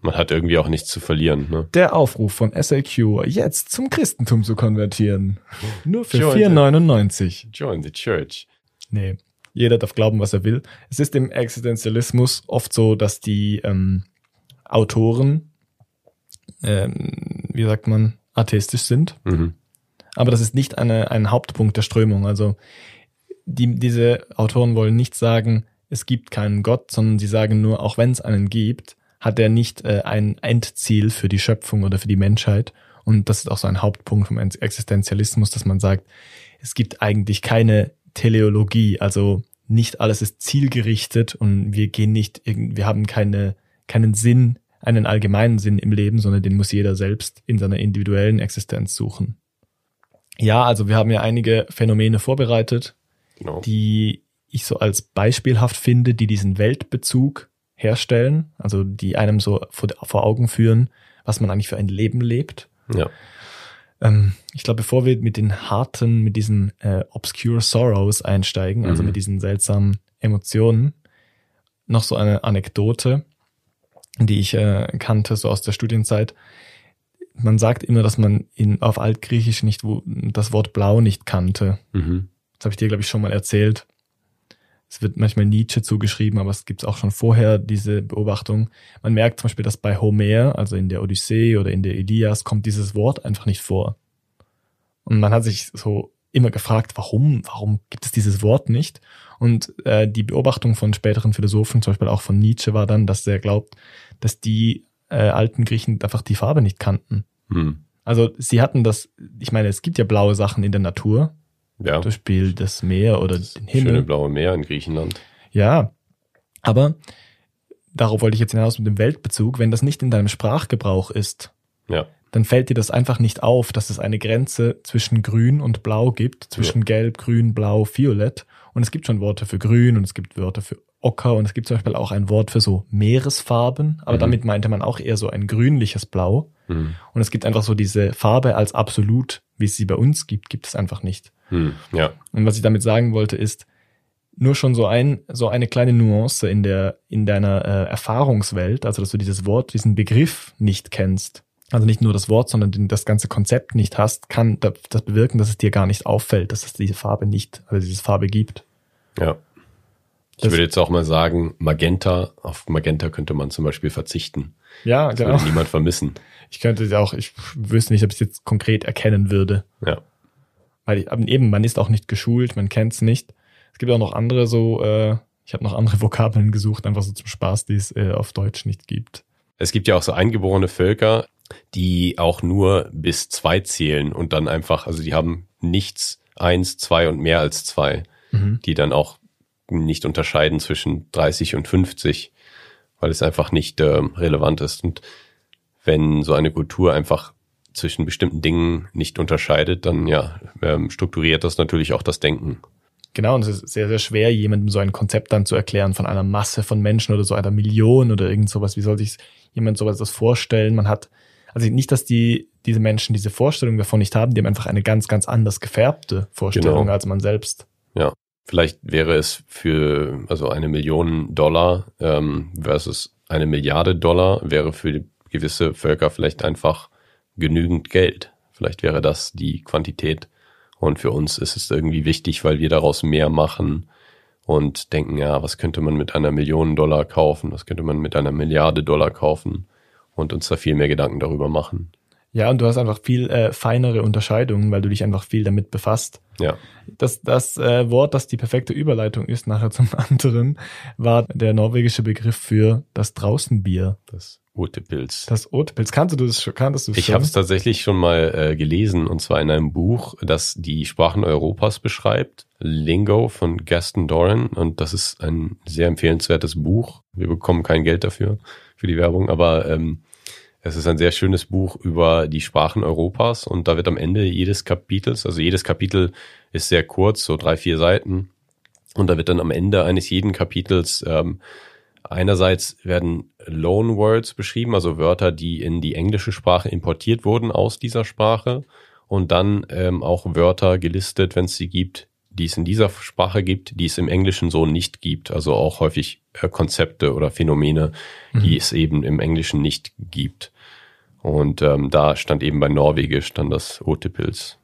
Man hat irgendwie auch nichts zu verlieren, ne? der Aufruf von SLQ, jetzt zum Christentum zu konvertieren. Nur für Join the- 4,99. Join the church. Nee, jeder darf glauben, was er will. Es ist im Existenzialismus oft so, dass die ähm, Autoren, ähm, wie sagt man, atheistisch sind. Mhm. Aber das ist nicht eine, ein Hauptpunkt der Strömung. Also die, diese Autoren wollen nicht sagen, es gibt keinen Gott, sondern sie sagen nur, auch wenn es einen gibt, hat er nicht äh, ein Endziel für die Schöpfung oder für die Menschheit. Und das ist auch so ein Hauptpunkt vom Existenzialismus, dass man sagt, es gibt eigentlich keine Teleologie, also nicht alles ist zielgerichtet und wir gehen nicht, wir haben keine, keinen Sinn, einen allgemeinen Sinn im Leben, sondern den muss jeder selbst in seiner individuellen Existenz suchen. Ja, also wir haben ja einige Phänomene vorbereitet, Genau. die ich so als beispielhaft finde, die diesen Weltbezug herstellen, also die einem so vor, vor Augen führen, was man eigentlich für ein Leben lebt. ja. Ähm, ich glaube, bevor wir mit den harten, mit diesen äh, obscure sorrows einsteigen, also Mhm. mit diesen seltsamen Emotionen, noch so eine Anekdote, die ich äh, kannte, so aus der Studienzeit. Man sagt immer, dass man in, auf Altgriechisch nicht wo, das Wort blau nicht kannte. Mhm. Das habe ich dir, glaube ich, schon mal erzählt. Es wird manchmal Nietzsche zugeschrieben, aber es gibt auch schon vorher diese Beobachtung. Man merkt zum Beispiel, dass bei Homer, also in der Odyssee oder in der Ilias, kommt dieses Wort einfach nicht vor. Und man hat sich so immer gefragt, warum, warum gibt es dieses Wort nicht? Und äh, die Beobachtung von späteren Philosophen, zum Beispiel auch von Nietzsche, war dann, dass er glaubt, dass die äh, alten Griechen einfach die Farbe nicht kannten. Hm. Also sie hatten das, ich meine, es gibt ja blaue Sachen in der Natur, Ja. zum Beispiel das Meer oder den Schöne Himmel. blaue Meer in Griechenland. Ja, aber darauf wollte ich jetzt hinaus mit dem Weltbezug. Wenn das nicht in deinem Sprachgebrauch ist, Ja. dann fällt dir das einfach nicht auf, dass es eine Grenze zwischen Grün und Blau gibt, zwischen Gelb, Grün, Blau, Violett. Und es gibt schon Worte für Grün und es gibt Wörter für Ocker und es gibt zum Beispiel auch ein Wort für so Meeresfarben, aber Mhm. damit meinte man auch eher so ein grünliches Blau. Hm. Und es gibt einfach so diese Farbe als absolut, wie es sie bei uns gibt, gibt es einfach nicht. Hm. Ja. Und was ich damit sagen wollte, ist, nur schon so ein, so eine kleine Nuance in der, in deiner äh, Erfahrungswelt, also dass du dieses Wort, diesen Begriff nicht kennst, also nicht nur das Wort, sondern das ganze Konzept nicht hast, kann da- das bewirken, dass es dir gar nicht auffällt, dass es diese Farbe nicht, also diese Farbe gibt. Ja. Ich Das- würde jetzt auch mal sagen, Magenta, auf Magenta könnte man zum Beispiel verzichten. Ja, Das genau. würde niemand vermissen. Ich könnte es auch, ich wüsste nicht, ob ich es jetzt konkret erkennen würde. Ja. Weil ich, eben, man ist auch nicht geschult, man kennt es nicht. Es gibt auch noch andere so, äh, ich habe noch andere Vokabeln gesucht, einfach so zum Spaß, die es äh, auf Deutsch nicht gibt. Es gibt ja auch so eingeborene Völker, die auch nur bis zwei zählen und dann einfach, also die haben nichts, eins, zwei und mehr als zwei, Mhm. die dann auch nicht unterscheiden zwischen 30 und 50, weil es einfach nicht ähm, relevant ist. Und wenn so eine Kultur einfach zwischen bestimmten Dingen nicht unterscheidet, dann ja, ähm, strukturiert das natürlich auch das Denken. Genau, und es ist sehr, sehr schwer, jemandem so ein Konzept dann zu erklären von einer Masse von Menschen oder so einer Million oder irgend sowas. Wie soll sich jemand sowas das vorstellen? Man hat, also nicht, dass die, diese Menschen diese Vorstellung davon nicht haben, die haben einfach eine ganz, ganz anders gefärbte Vorstellung Genau. als man selbst. Ja, vielleicht wäre es für also eine Million Dollar ähm, versus eine Milliarde Dollar wäre für gewisse Völker vielleicht einfach genügend Geld. Vielleicht wäre das die Quantität. Und für uns ist es irgendwie wichtig, weil wir daraus mehr machen und denken, ja, was könnte man mit einer Million Dollar kaufen? Was könnte man mit einer Milliarde Dollar kaufen? Und uns da viel mehr Gedanken darüber machen. Ja, und du hast einfach viel äh, feinere Unterscheidungen, weil du dich einfach viel damit befasst. Ja, Das, das äh, Wort, das die perfekte Überleitung ist, nachher zum anderen, war der norwegische Begriff für das Draußenbier. das Urtepilz. Das Otpilz. Kannst du das schon? Kanntest du Ich schon? habe es tatsächlich schon mal äh, gelesen und zwar in einem Buch, das die Sprachen Europas beschreibt. Lingo von Gaston Doran und das ist ein sehr empfehlenswertes Buch. Wir bekommen kein Geld dafür für die Werbung, aber ähm, es ist ein sehr schönes Buch über die Sprachen Europas und da wird am Ende jedes Kapitels, also jedes Kapitel ist sehr kurz, so drei, vier Seiten und da wird dann am Ende eines jeden Kapitels ähm, Einerseits werden Loan Words beschrieben, also Wörter, die in die englische Sprache importiert wurden aus dieser Sprache. Und dann ähm, auch Wörter gelistet, wenn es sie gibt, die es in dieser Sprache gibt, die es im Englischen so nicht gibt. Also auch häufig äh, Konzepte oder Phänomene, die es eben im Englischen nicht gibt. Und ähm, da stand eben bei Norwegisch dann das Otepils.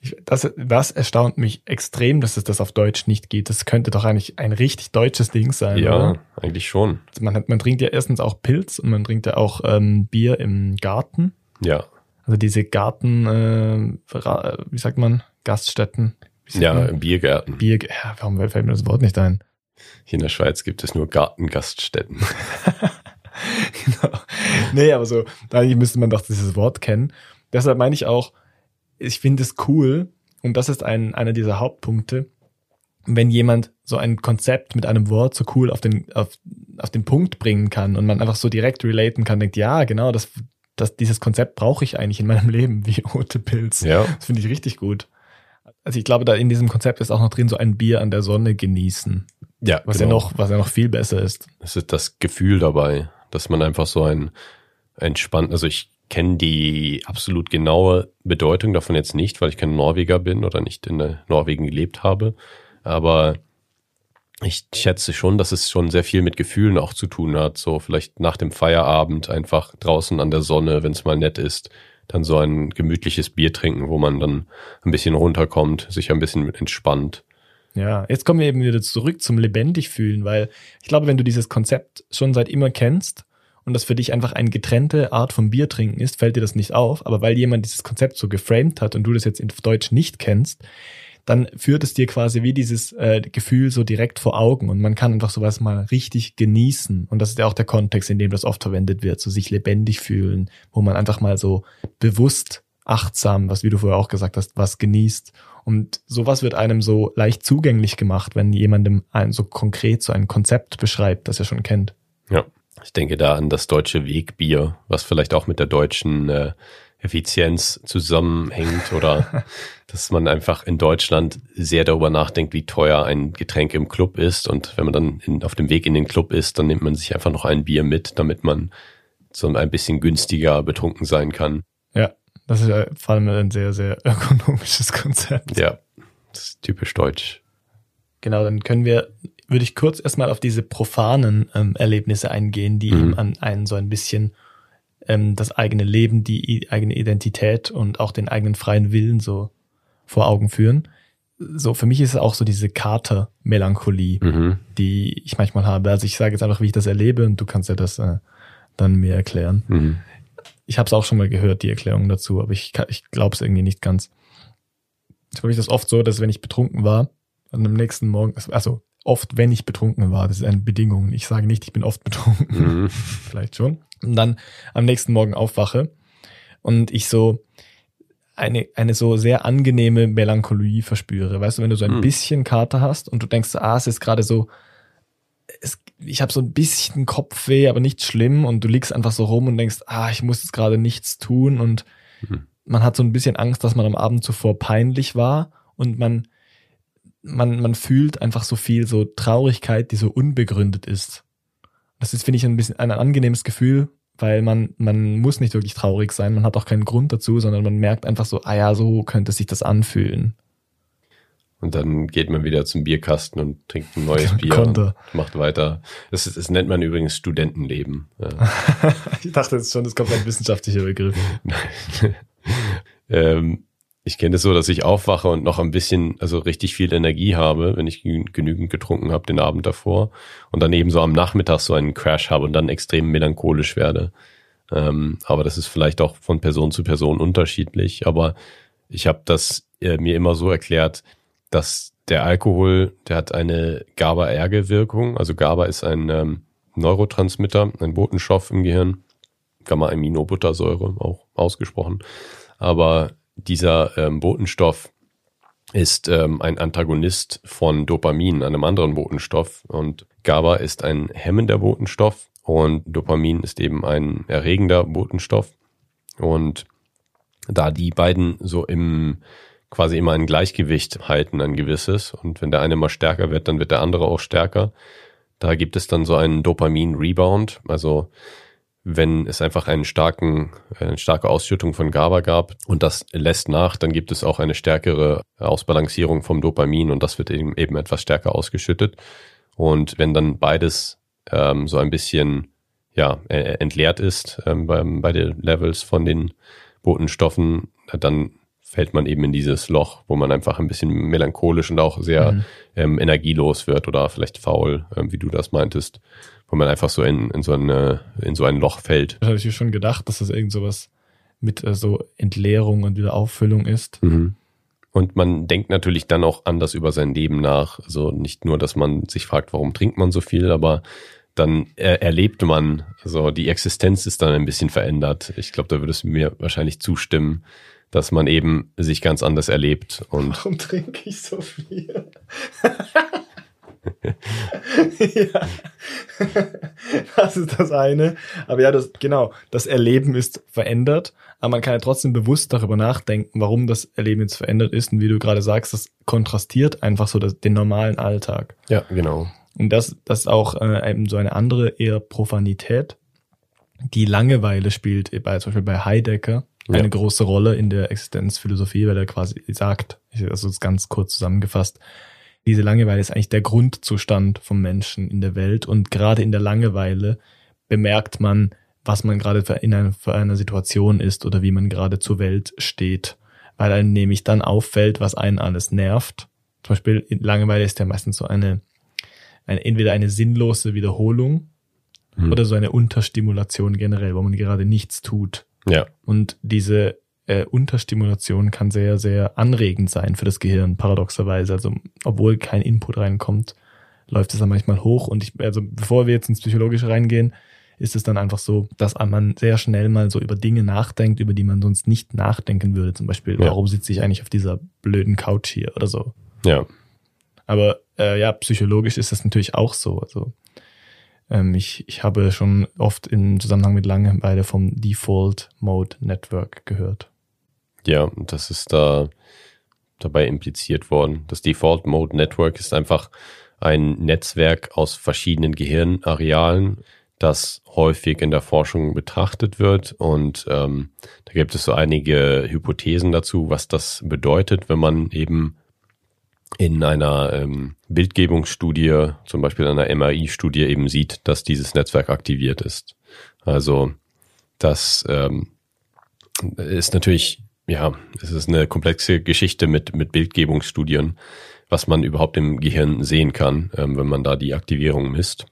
Ich, das, das erstaunt mich extrem, dass es das auf Deutsch nicht geht. Das könnte doch eigentlich ein richtig deutsches Ding sein. Ja, Oder? eigentlich schon. Also man, hat, man trinkt ja erstens auch Pilz und man trinkt ja auch ähm, Bier im Garten. Ja. Also diese Garten, äh, Ra- wie sagt man, Gaststätten. Ja, man? Biergärten. Bier, ja, warum fällt mir das Wort nicht ein? Hier in der Schweiz gibt es nur Gartengaststätten. genau. Nee, aber so, eigentlich müsste man doch dieses Wort kennen. Deshalb meine ich auch, ich finde es cool, und das ist ein, einer dieser Hauptpunkte, wenn jemand so ein Konzept mit einem Wort so cool auf den, auf, auf den Punkt bringen kann und man einfach so direkt relaten kann, denkt, ja, genau, das, das, dieses Konzept brauche ich eigentlich in meinem Leben, wie Rote Pilz. Ja. Das finde ich richtig gut. Also ich glaube, da in diesem Konzept ist auch noch drin so ein Bier an der Sonne genießen, Ja, was genau. ja noch, was ja noch viel besser ist. Es ist das Gefühl dabei, dass man einfach so ein entspannt, also ich kenne die absolut genaue Bedeutung davon jetzt nicht, weil ich kein Norweger bin oder nicht in Norwegen gelebt habe. Aber ich schätze schon, dass es schon sehr viel mit Gefühlen auch zu tun hat. So vielleicht nach dem Feierabend einfach draußen an der Sonne, wenn es mal nett ist, dann so ein gemütliches Bier trinken, wo man dann ein bisschen runterkommt, sich ein bisschen entspannt. Ja, jetzt kommen wir eben wieder zurück zum lebendig fühlen, weil ich glaube, wenn du dieses Konzept schon seit immer kennst und das für dich einfach eine getrennte Art von Bier trinken ist, fällt dir das nicht auf. Aber weil jemand dieses Konzept so geframed hat und du das jetzt in Deutsch nicht kennst, dann führt es dir quasi wie dieses äh, Gefühl so direkt vor Augen und man kann einfach sowas mal richtig genießen. Und das ist ja auch der Kontext, in dem das oft verwendet wird, so sich lebendig fühlen, wo man einfach mal so bewusst, achtsam, was wie du vorher auch gesagt hast, was genießt. Und sowas wird einem so leicht zugänglich gemacht, wenn jemandem ein so konkret so ein Konzept beschreibt, das er schon kennt. Ja, ich denke da an das deutsche Wegbier, was vielleicht auch mit der deutschen äh, Effizienz zusammenhängt oder dass man einfach in Deutschland sehr darüber nachdenkt, wie teuer ein Getränk im Club ist und wenn man dann in, auf dem Weg in den Club ist, dann nimmt man sich einfach noch ein Bier mit, damit man so ein bisschen günstiger betrunken sein kann. Ja, das ist vor allem ein sehr, sehr ökonomisches Konzept. Ja, das ist typisch deutsch. Genau, dann können wir, würde ich kurz erstmal auf diese profanen ähm, Erlebnisse eingehen, die Mhm. eben an einen so ein bisschen ähm, das eigene Leben, die eigene Identität und auch den eigenen freien Willen so vor Augen führen. So, für mich ist es auch so diese Kater-Melancholie, Mhm. die ich manchmal habe. Also ich sage jetzt einfach, wie ich das erlebe und du kannst ja das äh, dann mir erklären. Mhm. Ich habe es auch schon mal gehört, die Erklärung dazu, aber ich, ich glaube es irgendwie nicht ganz. Ich glaube, ich das oft so, dass wenn ich betrunken war, dann am nächsten Morgen, also oft, wenn ich betrunken war, das ist eine Bedingung. Ich sage nicht, ich bin oft betrunken, Mhm. vielleicht schon. Und dann am nächsten Morgen aufwache und ich so eine, eine so sehr angenehme Melancholie verspüre. Weißt du, wenn du so ein Hm. bisschen Kater hast und du denkst, ah, es ist gerade so, es, ich habe so ein bisschen Kopfweh, aber nicht schlimm und du liegst einfach so rum und denkst, ah, ich muss jetzt gerade nichts tun und Mhm. man hat so ein bisschen Angst, dass man am Abend zuvor peinlich war und man man, man fühlt einfach so viel so Traurigkeit, die so unbegründet ist. Das ist, finde ich, ein bisschen ein angenehmes Gefühl, weil man, man muss nicht wirklich traurig sein, man hat auch keinen Grund dazu, sondern man merkt einfach so, ah ja, so könnte sich das anfühlen. Und dann geht man wieder zum Bierkasten und trinkt ein neues Bier Konter. und macht weiter. Das, das nennt man übrigens Studentenleben. Ich dachte jetzt schon, das kommt ein wissenschaftlicher Begriff. ähm, ich kenne es das so, dass ich aufwache und noch ein bisschen, also richtig viel Energie habe, wenn ich genügend getrunken habe den Abend davor und dann eben so am Nachmittag so einen Crash habe und dann extrem melancholisch werde. Ähm, aber das ist vielleicht auch von Person zu Person unterschiedlich. Aber ich habe das äh, mir immer so erklärt, dass der Alkohol, der hat eine GABA-Erge-Wirkung. Also GABA ist ein ähm, Neurotransmitter, ein Botenstoff im Gehirn. Gamma-Aminobuttersäure auch ausgesprochen. Aber dieser ähm, Botenstoff ist ähm, ein Antagonist von Dopamin, einem anderen Botenstoff. Und GABA ist ein hemmender Botenstoff und Dopamin ist eben ein erregender Botenstoff. Und da die beiden so im quasi immer ein Gleichgewicht halten, ein gewisses, und wenn der eine mal stärker wird, dann wird der andere auch stärker. Da gibt es dann so einen Dopamin-Rebound, also wenn es einfach einen starken, eine starke Ausschüttung von GABA gab und das lässt nach, dann gibt es auch eine stärkere Ausbalancierung vom Dopamin und das wird eben, eben etwas stärker ausgeschüttet. Und wenn dann beides ähm, so ein bisschen ja, äh, entleert ist ähm, beim, bei den Levels von den Botenstoffen, dann fällt man eben in dieses Loch, wo man einfach ein bisschen melancholisch und auch sehr mhm. ähm, energielos wird oder vielleicht faul, ähm, wie du das meintest wo man einfach so in, in, so, eine, in so ein Loch fällt. Das habe ich mir schon gedacht, dass das irgend sowas mit äh, so Entleerung und wieder Auffüllung ist. Mhm. Und man denkt natürlich dann auch anders über sein Leben nach. Also nicht nur, dass man sich fragt, warum trinkt man so viel, aber dann er erlebt man, also die Existenz ist dann ein bisschen verändert. Ich glaube, da würdest du mir wahrscheinlich zustimmen, dass man eben sich ganz anders erlebt. Und warum trinke ich so viel? ja. Das ist das eine. Aber ja, das, genau, das Erleben ist verändert, aber man kann ja trotzdem bewusst darüber nachdenken, warum das Erleben jetzt verändert ist. Und wie du gerade sagst, das kontrastiert einfach so das, den normalen Alltag. Ja, genau. Und das, das ist auch äh, eben so eine andere eher Profanität. Die Langeweile spielt bei, zum Beispiel bei Heidegger eine ja. große Rolle in der Existenzphilosophie, weil er quasi sagt, also das ganz kurz zusammengefasst, diese Langeweile ist eigentlich der Grundzustand vom Menschen in der Welt und gerade in der Langeweile bemerkt man, was man gerade in einer, einer Situation ist oder wie man gerade zur Welt steht, weil einem nämlich dann auffällt, was einen alles nervt. Zum Beispiel Langeweile ist ja meistens so eine, eine entweder eine sinnlose Wiederholung hm. oder so eine Unterstimulation generell, wo man gerade nichts tut. Ja. Und diese äh, Unterstimulation kann sehr, sehr anregend sein für das Gehirn, paradoxerweise. Also, obwohl kein Input reinkommt, läuft es dann manchmal hoch. Und ich, also, bevor wir jetzt ins Psychologische reingehen, ist es dann einfach so, dass man sehr schnell mal so über Dinge nachdenkt, über die man sonst nicht nachdenken würde. Zum Beispiel, ja. warum sitze ich eigentlich auf dieser blöden Couch hier oder so. Ja. Aber äh, ja, psychologisch ist das natürlich auch so. Also ähm, ich, ich habe schon oft im Zusammenhang mit Langeweile vom Default Mode Network gehört. Ja, das ist da dabei impliziert worden. Das Default Mode Network ist einfach ein Netzwerk aus verschiedenen Gehirnarealen, das häufig in der Forschung betrachtet wird. Und ähm, da gibt es so einige Hypothesen dazu, was das bedeutet, wenn man eben in einer ähm, Bildgebungsstudie, zum Beispiel einer MRI-Studie eben sieht, dass dieses Netzwerk aktiviert ist. Also das ähm, ist natürlich ja, es ist eine komplexe Geschichte mit, mit Bildgebungsstudien, was man überhaupt im Gehirn sehen kann, ähm, wenn man da die Aktivierung misst.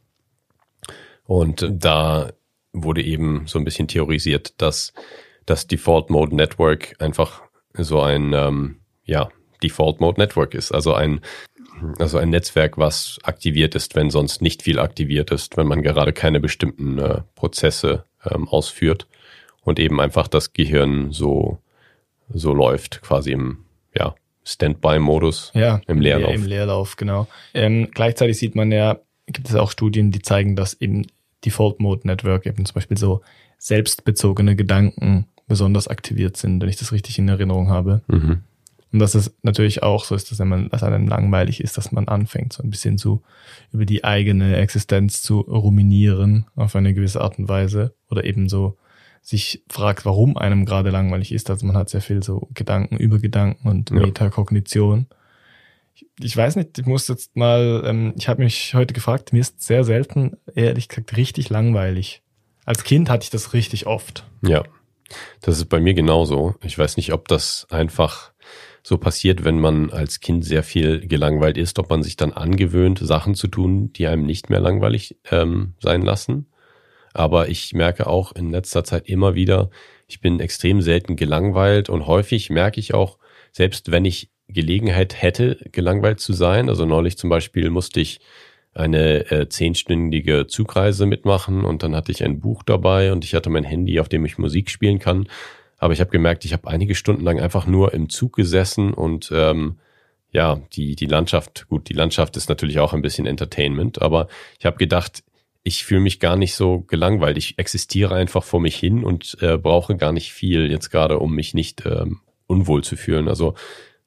Und da wurde eben so ein bisschen theorisiert, dass das Default Mode Network einfach so ein, ähm, ja, Default Mode Network ist. Also ein, also ein Netzwerk, was aktiviert ist, wenn sonst nicht viel aktiviert ist, wenn man gerade keine bestimmten äh, Prozesse ähm, ausführt und eben einfach das Gehirn so so läuft, quasi im ja, Standby-Modus, ja, im Leerlauf. Im Leerlauf, genau. Ähm, gleichzeitig sieht man ja, gibt es auch Studien, die zeigen, dass im Default Mode Network eben zum Beispiel so selbstbezogene Gedanken besonders aktiviert sind, wenn ich das richtig in Erinnerung habe. Mhm. Und dass es natürlich auch so ist, dass wenn man, dass einem langweilig ist, dass man anfängt, so ein bisschen so über die eigene Existenz zu ruminieren auf eine gewisse Art und Weise oder eben so sich fragt, warum einem gerade langweilig ist. Also man hat sehr viel so Gedanken über Gedanken und ja. Metakognition. Ich, ich weiß nicht, ich muss jetzt mal, ähm, ich habe mich heute gefragt, mir ist sehr selten, ehrlich gesagt, richtig langweilig. Als Kind hatte ich das richtig oft. Ja, das ist bei mir genauso. Ich weiß nicht, ob das einfach so passiert, wenn man als Kind sehr viel gelangweilt ist, ob man sich dann angewöhnt, Sachen zu tun, die einem nicht mehr langweilig ähm, sein lassen. Aber ich merke auch in letzter Zeit immer wieder, ich bin extrem selten gelangweilt und häufig merke ich auch, selbst wenn ich Gelegenheit hätte, gelangweilt zu sein, also neulich zum Beispiel musste ich eine äh, zehnstündige Zugreise mitmachen und dann hatte ich ein Buch dabei und ich hatte mein Handy, auf dem ich Musik spielen kann aber ich habe gemerkt, ich habe einige Stunden lang einfach nur im Zug gesessen und ähm, ja, die, die Landschaft, gut, die Landschaft ist natürlich auch ein bisschen Entertainment, aber ich habe gedacht, ich fühle mich gar nicht so gelangweilt. Ich existiere einfach vor mich hin und äh, brauche gar nicht viel jetzt gerade, um mich nicht ähm, unwohl zu fühlen. Also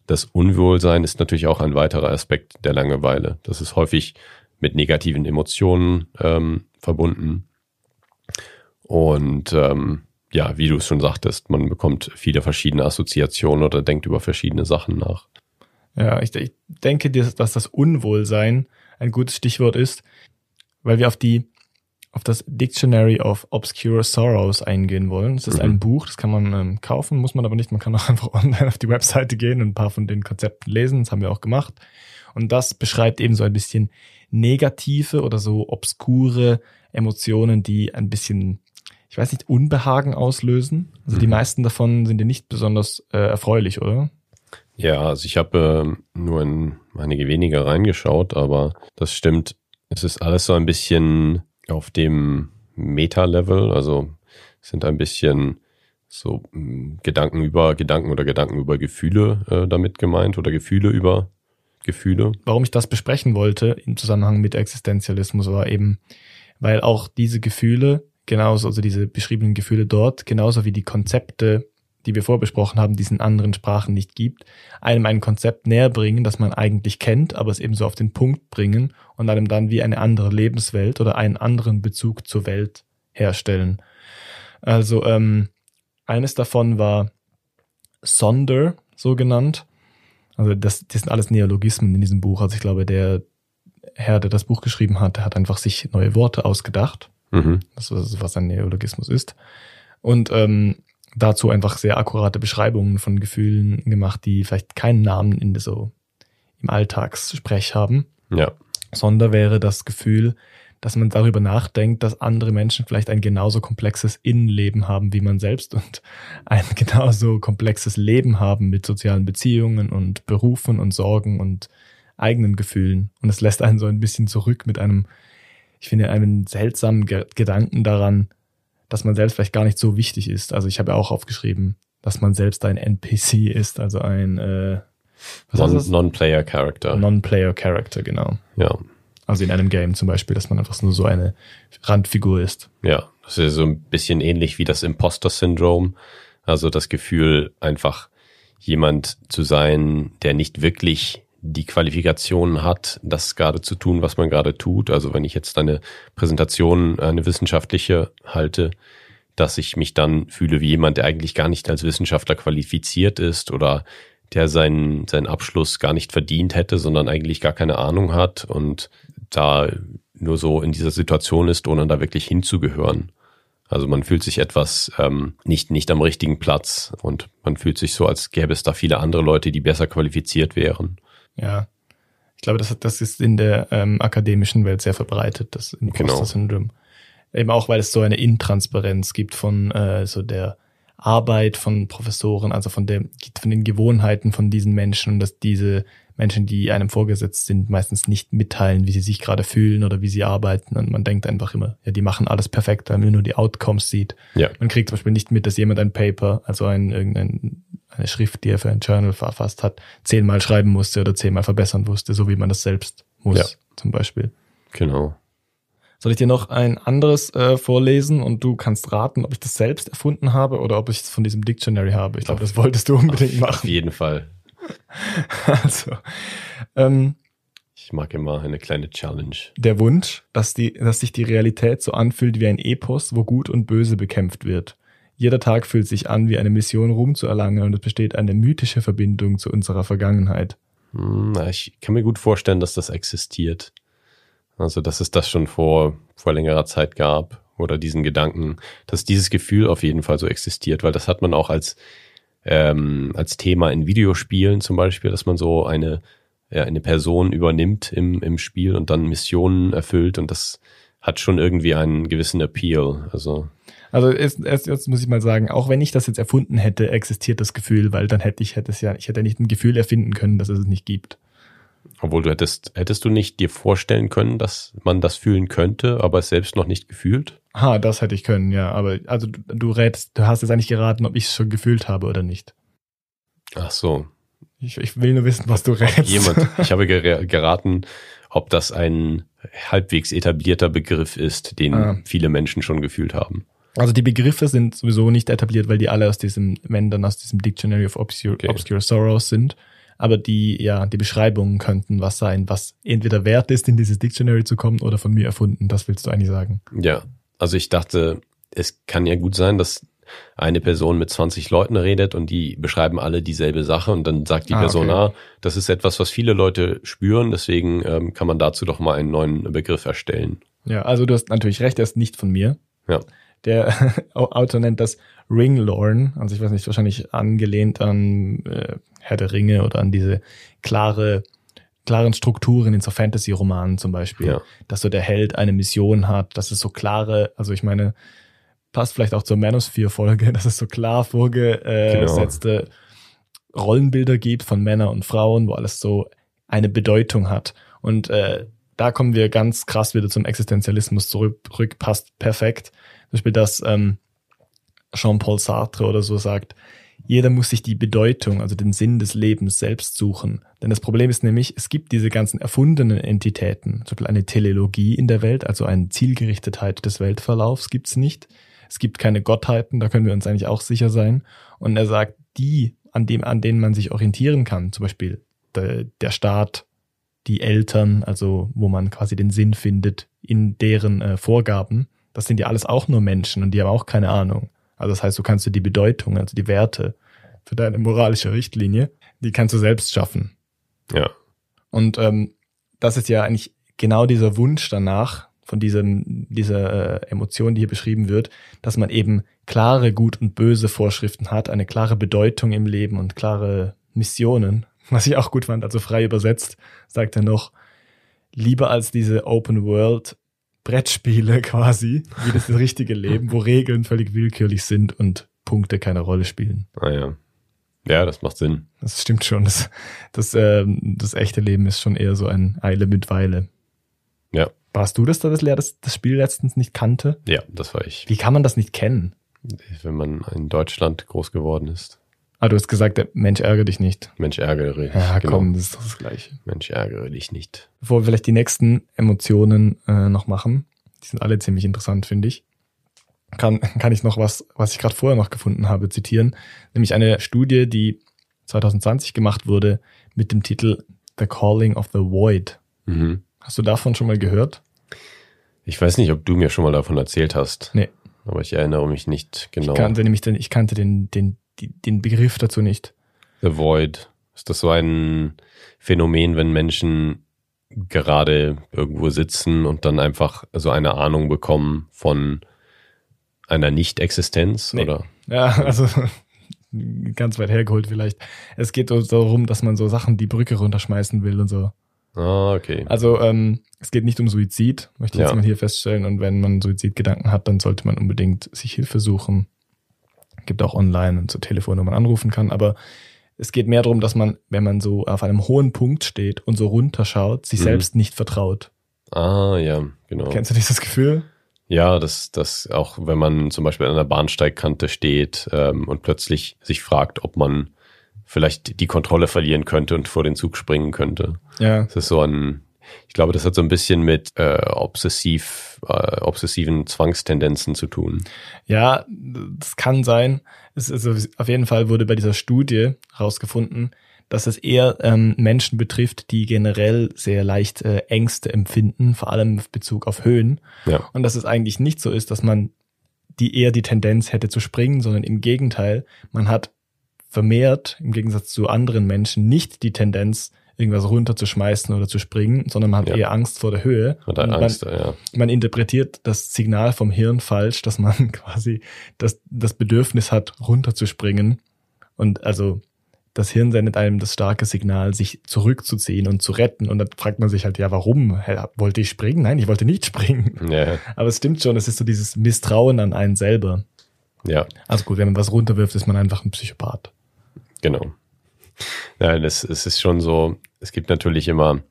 das Unwohlsein ist natürlich auch ein weiterer Aspekt der Langeweile. Das ist häufig mit negativen Emotionen ähm, verbunden. Und ähm, ja, wie du es schon sagtest, man bekommt viele verschiedene Assoziationen oder denkt über verschiedene Sachen nach. Ja, ich, ich denke, dass das Unwohlsein ein gutes Stichwort ist, weil wir auf die auf das Dictionary of Obscure Sorrows eingehen wollen. Es ist mhm. ein Buch, das kann man ähm, kaufen, muss man aber nicht. Man kann auch einfach online auf die Webseite gehen und ein paar von den Konzepten lesen. Das haben wir auch gemacht. Und das beschreibt eben so ein bisschen negative oder so obskure Emotionen, die ein bisschen ich weiß nicht, Unbehagen auslösen. Also mhm. die meisten davon sind ja nicht besonders äh, erfreulich, oder? Ja, also ich habe äh, nur in einige weniger reingeschaut, aber das stimmt. Es ist alles so ein bisschen auf dem Meta-Level, also sind ein bisschen so hm, Gedanken über Gedanken oder Gedanken über Gefühle äh, damit gemeint oder Gefühle über Gefühle. Warum ich das besprechen wollte im Zusammenhang mit Existenzialismus war eben, weil auch diese Gefühle genauso, also diese beschriebenen Gefühle dort, genauso wie die Konzepte, die wir vorbesprochen haben, die es in anderen Sprachen nicht gibt, einem ein Konzept näher bringen, das man eigentlich kennt, aber es eben so auf den Punkt bringen und einem dann wie eine andere Lebenswelt oder einen anderen Bezug zur Welt herstellen. Also ähm, eines davon war Sonder, so genannt. Also das, das sind alles Neologismen in diesem Buch. Also ich glaube, der Herr, der das Buch geschrieben hat, hat einfach sich neue Worte ausgedacht. Mhm. Das ist, was ein Neologismus ist. Und ähm, dazu einfach sehr akkurate Beschreibungen von Gefühlen gemacht, die vielleicht keinen Namen in so im Alltagssprech haben. Ja. Sondern wäre das Gefühl, dass man darüber nachdenkt, dass andere Menschen vielleicht ein genauso komplexes Innenleben haben wie man selbst und ein genauso komplexes Leben haben mit sozialen Beziehungen und Berufen und Sorgen und eigenen Gefühlen. Und es lässt einen so ein bisschen zurück mit einem ich finde einen seltsamen Ge Gedanken daran, dass man selbst vielleicht gar nicht so wichtig ist. Also ich habe ja auch aufgeschrieben, dass man selbst ein NPC ist, also ein äh, Non-Player non Character. Non-Player Character, genau. Ja. Also in einem Game zum Beispiel, dass man einfach nur so eine Randfigur ist. Ja, das ist so ein bisschen ähnlich wie das Imposter-Syndrom. Also das Gefühl, einfach jemand zu sein, der nicht wirklich die Qualifikationen hat, das gerade zu tun, was man gerade tut. Also wenn ich jetzt eine Präsentation, eine wissenschaftliche halte, dass ich mich dann fühle wie jemand, der eigentlich gar nicht als Wissenschaftler qualifiziert ist oder der seinen, seinen Abschluss gar nicht verdient hätte, sondern eigentlich gar keine Ahnung hat und da nur so in dieser Situation ist, ohne da wirklich hinzugehören. Also man fühlt sich etwas ähm, nicht, nicht am richtigen Platz und man fühlt sich so, als gäbe es da viele andere Leute, die besser qualifiziert wären. Ja. Ich glaube, das, das ist in der ähm, akademischen Welt sehr verbreitet, das Imposter-Syndrom. Genau. Eben auch, weil es so eine Intransparenz gibt von äh, so der Arbeit von Professoren, also von der, von den Gewohnheiten von diesen Menschen und dass diese Menschen, die einem vorgesetzt sind, meistens nicht mitteilen, wie sie sich gerade fühlen oder wie sie arbeiten. Und man denkt einfach immer, ja, die machen alles perfekt, weil man nur die Outcomes sieht. Ja. Man kriegt zum Beispiel nicht mit, dass jemand ein Paper, also ein, irgendein, eine Schrift, die er für ein Journal verfasst hat, zehnmal schreiben musste oder zehnmal verbessern musste, so wie man das selbst muss, ja. zum Beispiel. Genau. Soll ich dir noch ein anderes äh, vorlesen und du kannst raten, ob ich das selbst erfunden habe oder ob ich es von diesem Dictionary habe? Ich glaube, das wolltest du unbedingt machen. Auf jeden Fall. also, ähm, Ich mag immer eine kleine Challenge. der Wunsch, dass, die, dass sich die Realität so anfühlt wie ein Epos, wo Gut und Böse bekämpft wird. Jeder Tag fühlt sich an wie eine Mission, Ruhm zu erlangen und es besteht eine mythische Verbindung zu unserer Vergangenheit. Hm, ich kann mir gut vorstellen, dass das existiert. Also, dass es das schon vor, vor längerer Zeit gab oder diesen Gedanken, dass dieses Gefühl auf jeden Fall so existiert, weil das hat man auch als, ähm, als Thema in Videospielen zum Beispiel, dass man so eine, ja, eine Person übernimmt im, im Spiel und dann Missionen erfüllt und das hat schon irgendwie einen gewissen Appeal. Also, Also erst, erst jetzt muss ich mal sagen, auch wenn ich das jetzt erfunden hätte, existiert das Gefühl, weil dann hätte ich hätte es ja, ich hätte nicht ein Gefühl erfinden können, dass es es nicht gibt. obwohl du hättest, hättest du nicht dir vorstellen können, dass man das fühlen könnte, aber es selbst noch nicht gefühlt? Ha, das hätte ich können, ja. Aber also du, rätst, du hast jetzt eigentlich geraten, ob ich es schon gefühlt habe oder nicht. Ach so, Ich, ich will nur wissen, was du rätst. jemand. Ich habe ger geraten, ob das ein halbwegs etablierter Begriff ist, den Ah. viele Menschen schon gefühlt haben. Also die Begriffe sind sowieso nicht etabliert, weil die alle aus diesem, wenn dann aus diesem Dictionary of Obscure, Okay. Obscure Sorrows sind. Aber die, ja, die Beschreibungen könnten was sein, was entweder wert ist, in dieses Dictionary zu kommen oder von mir erfunden. Das willst du eigentlich sagen. Ja, also ich dachte, es kann ja gut sein, dass eine Person mit 20 Leuten redet und die beschreiben alle dieselbe Sache und dann sagt die Ah, Person, okay. ah, das ist etwas, was viele Leute spüren, deswegen ähm, kann man dazu doch mal einen neuen Begriff erstellen. Ja, also du hast natürlich recht, er ist nicht von mir. Ja. Der Autor nennt das Ringlorn, also ich weiß nicht, wahrscheinlich angelehnt an äh, Herr der Ringe oder an diese klare, klaren Strukturen in so Fantasy-Romanen zum Beispiel. Ja. Dass so der Held eine Mission hat, dass es so klare, also ich meine, passt vielleicht auch zur Manosphere-Folge, dass es so klar vorgesetzte Rollenbilder gibt von Männern und Frauen, wo alles so eine Bedeutung hat. Und äh, da kommen wir ganz krass wieder zum Existenzialismus zurück, zurück passt perfekt. Zum Beispiel, dass ähm, Jean-Paul Sartre oder so sagt, jeder muss sich die Bedeutung, also den Sinn des Lebens selbst suchen. Denn das Problem ist nämlich, es gibt diese ganzen erfundenen Entitäten, zum eine Teleologie in der Welt, also eine Zielgerichtetheit des Weltverlaufs gibt's nicht. Es gibt keine Gottheiten, da können wir uns eigentlich auch sicher sein. Und er sagt, die, an dem, an denen man sich orientieren kann, zum Beispiel der, der Staat, die Eltern, also wo man quasi den Sinn findet in deren äh, Vorgaben, das sind ja alles auch nur Menschen und die haben auch keine Ahnung. Also das heißt, du kannst dir die Bedeutung, also die Werte für deine moralische Richtlinie, die kannst du selbst schaffen. Ja, Und ähm, das ist ja eigentlich genau dieser Wunsch danach, von diesem, dieser äh, Emotion, die hier beschrieben wird, dass man eben klare Gut- und böse Vorschriften hat, eine klare Bedeutung im Leben und klare Missionen. Was ich auch gut fand, also frei übersetzt, sagt er noch, lieber als diese Open World Brettspiele quasi, wie das richtige Leben, wo Regeln völlig willkürlich sind und Punkte keine Rolle spielen. ah ja. Ja, das macht Sinn. Das stimmt schon. Das, das, ähm, das echte Leben ist schon eher so ein Eile mit Weile. Ja, Warst du das, der das, das, das Spiel letztens nicht kannte? ja, das war ich. Wie kann man das nicht kennen? Wenn man in Deutschland groß geworden ist. Ah, du hast gesagt, der Mensch ärgere dich nicht. Mensch, ärgere dich. Ja, Genau. komm, das ist doch das Gleiche. Mensch, ärgere dich nicht. Bevor wir vielleicht die nächsten Emotionen äh, noch machen, die sind alle ziemlich interessant, finde ich, kann, kann ich noch was, was ich gerade vorher noch gefunden habe, zitieren. Nämlich eine Studie, die 2020 gemacht wurde mit dem Titel The Calling of the Void. Mhm. Hast du davon schon mal gehört? Ich weiß nicht, ob du mir schon mal davon erzählt hast. Nee. Aber ich erinnere mich nicht genau. Ich kannte nämlich den, ich kannte den, den, den Begriff dazu nicht. The Void. Ist das so ein Phänomen, wenn Menschen gerade irgendwo sitzen und dann einfach so eine Ahnung bekommen von einer Nicht-Existenz? Nee. Oder? Ja, also ganz weit hergeholt vielleicht. Es geht so darum, dass man so Sachen die Brücke runterschmeißen will und so. Ah, okay. Also ähm, es geht nicht um Suizid, möchte ich Ja. jetzt mal hier feststellen. Und wenn man Suizidgedanken hat, dann sollte man unbedingt sich Hilfe suchen. Gibt auch online und so Telefon, wo man anrufen kann. Aber es geht mehr darum, dass man, wenn man so auf einem hohen Punkt steht und so runterschaut, sich Mhm. selbst nicht vertraut. Ah, ja, genau. Kennst du dieses Gefühl? Ja, das, das auch, wenn man zum Beispiel an einer Bahnsteigkante steht ähm, und plötzlich sich fragt, ob man vielleicht die Kontrolle verlieren könnte und vor den Zug springen könnte. Ja. Das ist so ein, ich glaube, das hat so ein bisschen mit äh, obsessiv, äh, obsessiven Zwangstendenzen zu tun. Ja, das kann sein. Es ist auf jeden Fall wurde bei dieser Studie herausgefunden, dass es eher ähm, Menschen betrifft, die generell sehr leicht äh, Ängste empfinden, vor allem in Bezug auf Höhen. Ja. Und dass es eigentlich nicht so ist, dass man die eher die Tendenz hätte zu springen, sondern im Gegenteil, man hat vermehrt, im Gegensatz zu anderen Menschen, nicht die Tendenz, irgendwas runterzuschmeißen oder zu springen, sondern man hat Ja. eher Angst vor der Höhe. Und dann Und Angst, ja. man interpretiert das Signal vom Hirn falsch, dass man quasi das, das Bedürfnis hat, runterzuspringen. Und also das Hirn sendet einem das starke Signal, sich zurückzuziehen und zu retten. Und dann fragt man sich halt, ja, warum? Wollte ich springen? Nein, ich wollte nicht springen. Ja, Aber es stimmt schon, es ist so dieses Misstrauen an einen selber. ja, Also gut, wenn man was runterwirft, ist man einfach ein Psychopath. genau. Nein, es, es ist schon so, es gibt natürlich immer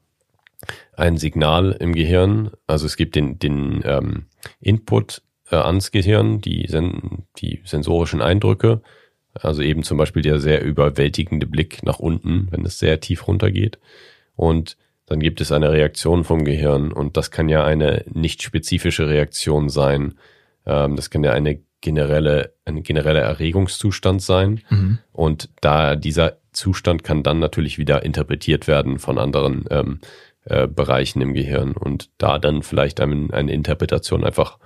ein Signal im Gehirn, also es gibt den, den ähm, Input äh, ans Gehirn, die, sen die sensorischen Eindrücke, also eben zum Beispiel der sehr überwältigende Blick nach unten, wenn es sehr tief runtergeht. Und dann gibt es eine Reaktion vom Gehirn und das kann ja eine nicht spezifische Reaktion sein. Ähm, das kann ja eine generelle, ein genereller Erregungszustand sein. Und da dieser Zustand kann dann natürlich wieder interpretiert werden von anderen ähm, äh, Bereichen im Gehirn und da dann vielleicht eine, eine Interpretation einfach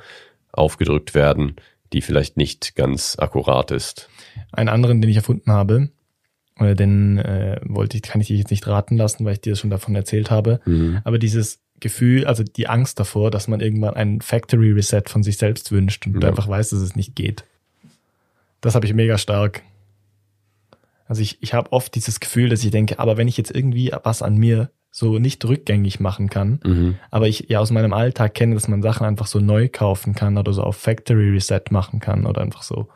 aufgedrückt werden, die vielleicht nicht ganz akkurat ist. Einen anderen, den ich erfunden habe, oder den äh, wollte ich, kann ich dir jetzt nicht raten lassen, weil ich dir schon davon erzählt habe. Aber dieses Gefühl, also die Angst davor, dass man irgendwann einen Factory Reset von sich selbst wünscht und Ja. einfach weiß, dass es nicht geht. Das habe ich mega stark. Also ich, ich habe oft dieses Gefühl, dass ich denke, aber wenn ich jetzt irgendwie was an mir so nicht rückgängig machen kann, Mhm. aber ich ja aus meinem Alltag kenne, dass man Sachen einfach so neu kaufen kann oder so auf Factory Reset machen kann oder einfach so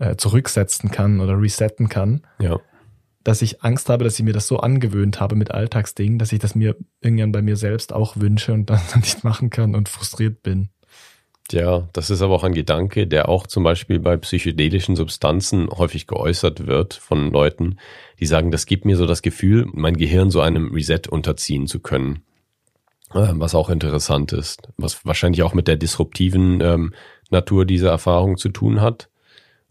äh, zurücksetzen kann oder resetten kann, Ja. dass ich Angst habe, dass ich mir das so angewöhnt habe mit Alltagsdingen, dass ich das mir irgendwann bei mir selbst auch wünsche und dann nicht machen kann und frustriert bin. Ja, das ist aber auch ein Gedanke, der auch zum Beispiel bei psychedelischen Substanzen häufig geäußert wird von Leuten, die sagen, das gibt mir so das Gefühl, mein Gehirn so einem Reset unterziehen zu können. Ähm, Was auch interessant ist, was wahrscheinlich auch mit der disruptiven ähm, Natur dieser Erfahrung zu tun hat.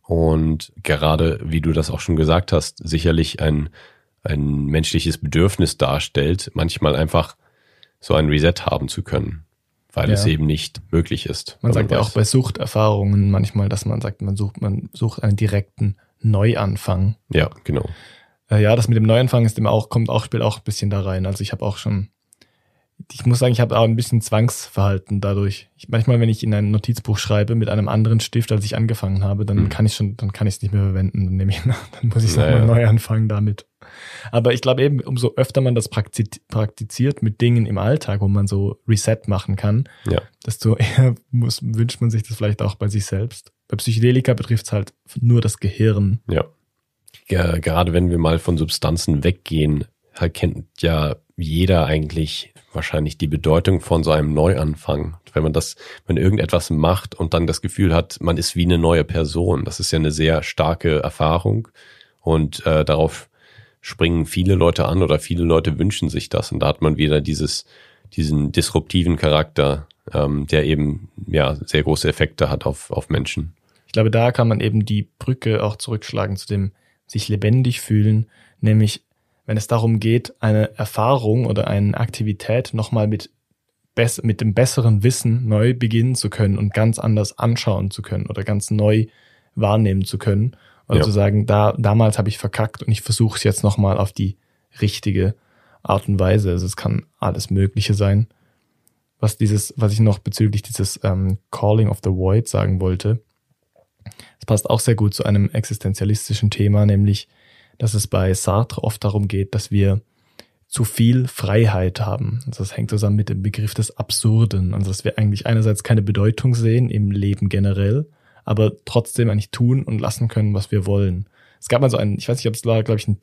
Und gerade, wie du das auch schon gesagt hast, sicherlich ein, ein menschliches Bedürfnis darstellt, manchmal einfach so ein Reset haben zu können, weil Ja. es eben nicht möglich ist. Man sagt ja auch bei Suchterfahrungen manchmal, dass man sagt, man sucht, man sucht einen direkten Neuanfang. Ja, genau. Äh, ja, das mit dem Neuanfang ist immer auch, kommt auch, spielt auch ein bisschen da rein. Also ich habe auch schon, ich muss sagen, ich habe auch ein bisschen Zwangsverhalten dadurch. Ich, manchmal, wenn ich in ein Notizbuch schreibe mit einem anderen Stift, als ich angefangen habe, dann Mhm. kann ich schon, dann kann ich es nicht mehr verwenden. Dann nehme ich, dann muss ich Naja. nochmal neu anfangen damit. Aber ich glaube eben, umso öfter man das praktiz praktiziert mit Dingen im Alltag, wo man so Reset machen kann, Ja. desto eher muss, wünscht man sich das vielleicht auch bei sich selbst. Bei Psychedelika betrifft es halt nur das Gehirn. Ja. Ge- Gerade wenn wir mal von Substanzen weggehen, erkennt ja jeder eigentlich wahrscheinlich die Bedeutung von so einem Neuanfang. Wenn man das, wenn irgendetwas macht und dann das Gefühl hat, man ist wie eine neue Person. Das ist ja eine sehr starke Erfahrung und äh, darauf springen viele Leute an oder viele Leute wünschen sich das. Und da hat man wieder dieses, diesen disruptiven Charakter, ähm, der eben ja sehr große Effekte hat auf, auf Menschen. Ich glaube, da kann man eben die Brücke auch zurückschlagen zu dem sich lebendig fühlen, nämlich wenn es darum geht, eine Erfahrung oder eine Aktivität nochmal mit, mit dem besseren Wissen neu beginnen zu können und ganz anders anschauen zu können oder ganz neu wahrnehmen zu können. Oder Ja. zu sagen, da, damals habe ich verkackt und ich versuche es jetzt nochmal auf die richtige Art und Weise. Also es kann alles Mögliche sein. Was dieses, was ich noch bezüglich dieses ähm, Calling of the Void sagen wollte, es passt auch sehr gut zu einem existenzialistischen Thema, nämlich, dass es bei Sartre oft darum geht, dass wir zu viel Freiheit haben. Also das hängt zusammen mit dem Begriff des Absurden. Also dass wir eigentlich einerseits keine Bedeutung sehen im Leben generell, aber trotzdem eigentlich tun und lassen können, was wir wollen. Es gab mal so einen, ich weiß nicht, ob es war, glaube ich, ein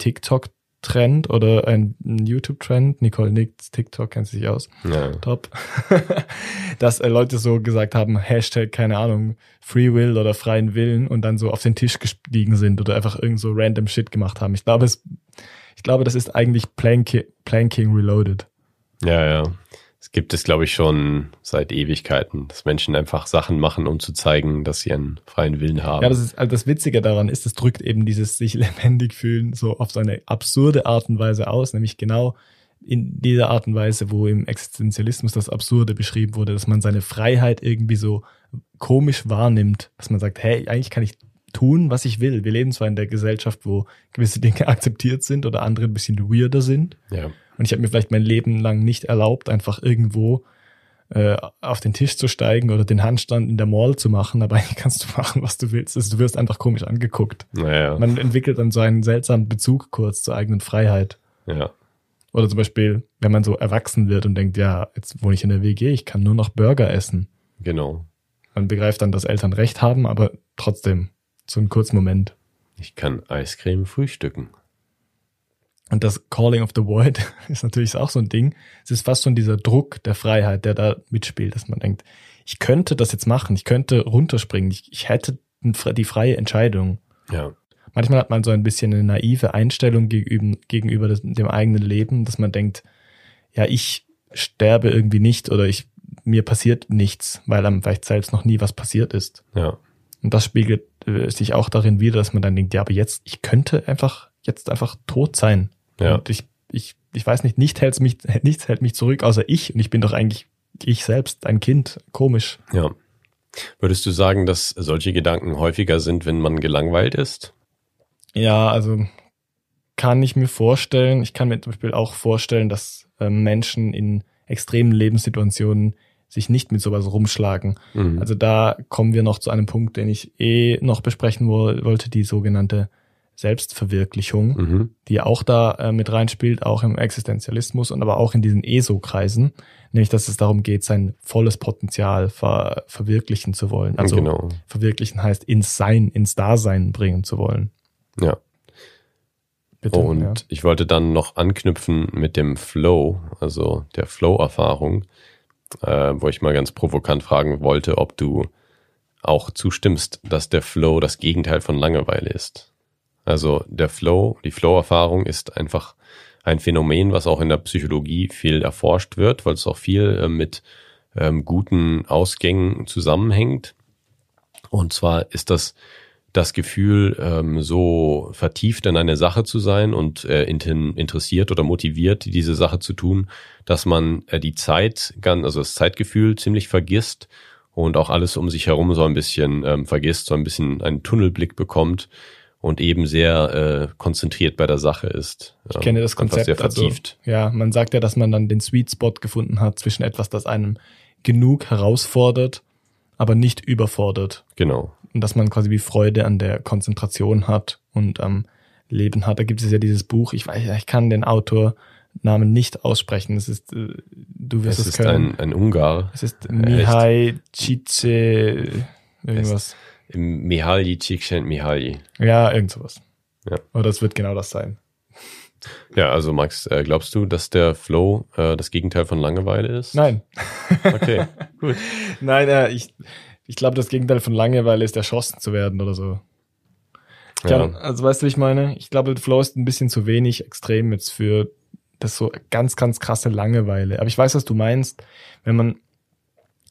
TikTok-Trend oder ein YouTube-Trend. Nicole nickt, TikTok kennt sich aus Ja. top, dass äh, Leute so gesagt haben, Hashtag, keine Ahnung, Free Will oder freien Willen und dann so auf den Tisch gestiegen sind oder einfach irgend so random Shit gemacht haben. Ich glaube, es, ich glaube, das ist eigentlich Planki Planking Reloaded. Ja, ja. Es gibt es, glaube ich, schon seit Ewigkeiten, dass Menschen einfach Sachen machen, um zu zeigen, dass sie einen freien Willen haben. Ja, das ist also das Witzige daran ist, es drückt eben dieses sich lebendig fühlen so auf so eine absurde Art und Weise aus, nämlich genau in dieser Art und Weise, wo im Existenzialismus das Absurde beschrieben wurde, dass man seine Freiheit irgendwie so komisch wahrnimmt, dass man sagt, hey, eigentlich kann ich tun, was ich will. Wir leben zwar in der Gesellschaft, wo gewisse Dinge akzeptiert sind oder andere ein bisschen weirder sind. Ja. Und ich habe mir vielleicht mein Leben lang nicht erlaubt, einfach irgendwo äh, auf den Tisch zu steigen oder den Handstand in der Mall zu machen, aber eigentlich kannst du machen, was du willst. Also du wirst einfach komisch angeguckt. Naja. Man entwickelt dann so einen seltsamen Bezug kurz zur eigenen Freiheit. Ja. Oder zum Beispiel, wenn man so erwachsen wird und denkt, ja, jetzt wohne ich in der WG, ich kann nur noch Burger essen. Genau. Man begreift dann, dass Eltern recht haben, aber trotzdem, so ein kurzen Moment. Ich kann Eiscreme frühstücken. Und das Calling of the Void ist natürlich auch so ein Ding. Es ist fast schon dieser Druck der Freiheit, der da mitspielt, dass man denkt, ich könnte das jetzt machen, ich könnte runterspringen, ich, ich hätte die freie Entscheidung. Ja. Manchmal hat man so ein bisschen eine naive Einstellung gegenüber, gegenüber des, dem eigenen Leben, dass man denkt, ja, ich sterbe irgendwie nicht oder ich, mir passiert nichts, weil einem vielleicht selbst noch nie was passiert ist. Ja. Und das spiegelt äh, sich auch darin wieder, dass man dann denkt, ja, aber jetzt, ich könnte einfach, jetzt einfach tot sein. Ja. Und ich, ich, ich weiß nicht, nicht hält mich, nichts hält mich zurück, außer ich. Und ich bin doch eigentlich ich selbst, ein Kind. Komisch. Ja. Würdest du sagen, dass solche Gedanken häufiger sind, wenn man gelangweilt ist? Ja, also kann ich mir vorstellen. Ich kann mir zum Beispiel auch vorstellen, dass äh, Menschen in extremen Lebenssituationen sich nicht mit sowas rumschlagen. Mhm. Also da kommen wir noch zu einem Punkt, den ich eh noch besprechen wo wollte, die sogenannte Selbstverwirklichung, Mhm. die auch da äh, mit reinspielt, auch im Existenzialismus und aber auch in diesen ESO-Kreisen, nämlich dass es darum geht, sein volles Potenzial ver verwirklichen zu wollen. Also genau. verwirklichen heißt ins Sein, ins Dasein bringen zu wollen. Ja. Bitte. Und ja. ich wollte dann noch anknüpfen mit dem Flow, also der Flow-Erfahrung, äh, wo ich mal ganz provokant fragen wollte, ob du auch zustimmst, dass der Flow das Gegenteil von Langeweile ist. Also der Flow, die Flow-Erfahrung ist einfach ein Phänomen, was auch in der Psychologie viel erforscht wird, weil es auch viel äh, mit ähm, guten Ausgängen zusammenhängt. Und zwar ist das das Gefühl, ähm, so vertieft in eine Sache zu sein und äh, interessiert oder motiviert, diese Sache zu tun, dass man äh, die Zeit, also das Zeitgefühl ziemlich vergisst und auch alles um sich herum so ein bisschen ähm, vergisst, so ein bisschen einen Tunnelblick bekommt und eben sehr äh, konzentriert bei der Sache ist. Ich kenne das Konzept. sehr vertieft. Also, ja, man sagt ja, dass man dann den Sweet Spot gefunden hat zwischen etwas, das einem genug herausfordert, aber nicht überfordert. genau. Und dass man quasi wie Freude an der Konzentration hat und am Leben hat. Da gibt es ja dieses Buch, ich weiß, ich kann den Autornamen nicht aussprechen. Es ist, äh, du wirst Es es, ist können. ein, ein Ungar, es ist Mihai Cice, irgendwas. Mihaly Csikszentmihalyi. Ja, irgend sowas. Ja. Oder es wird genau das sein. Ja, also Max, äh, glaubst du, dass der Flow äh, das Gegenteil von Langeweile ist? Nein. Okay, gut. Nein, äh, ich, ich glaube, das Gegenteil von Langeweile ist erschossen zu werden oder so. Ich Ja. also weißt du, wie ich meine? Ich glaube, Flow ist ein bisschen zu wenig extrem jetzt für das so ganz, ganz krasse Langeweile. Aber ich weiß, was du meinst. Wenn man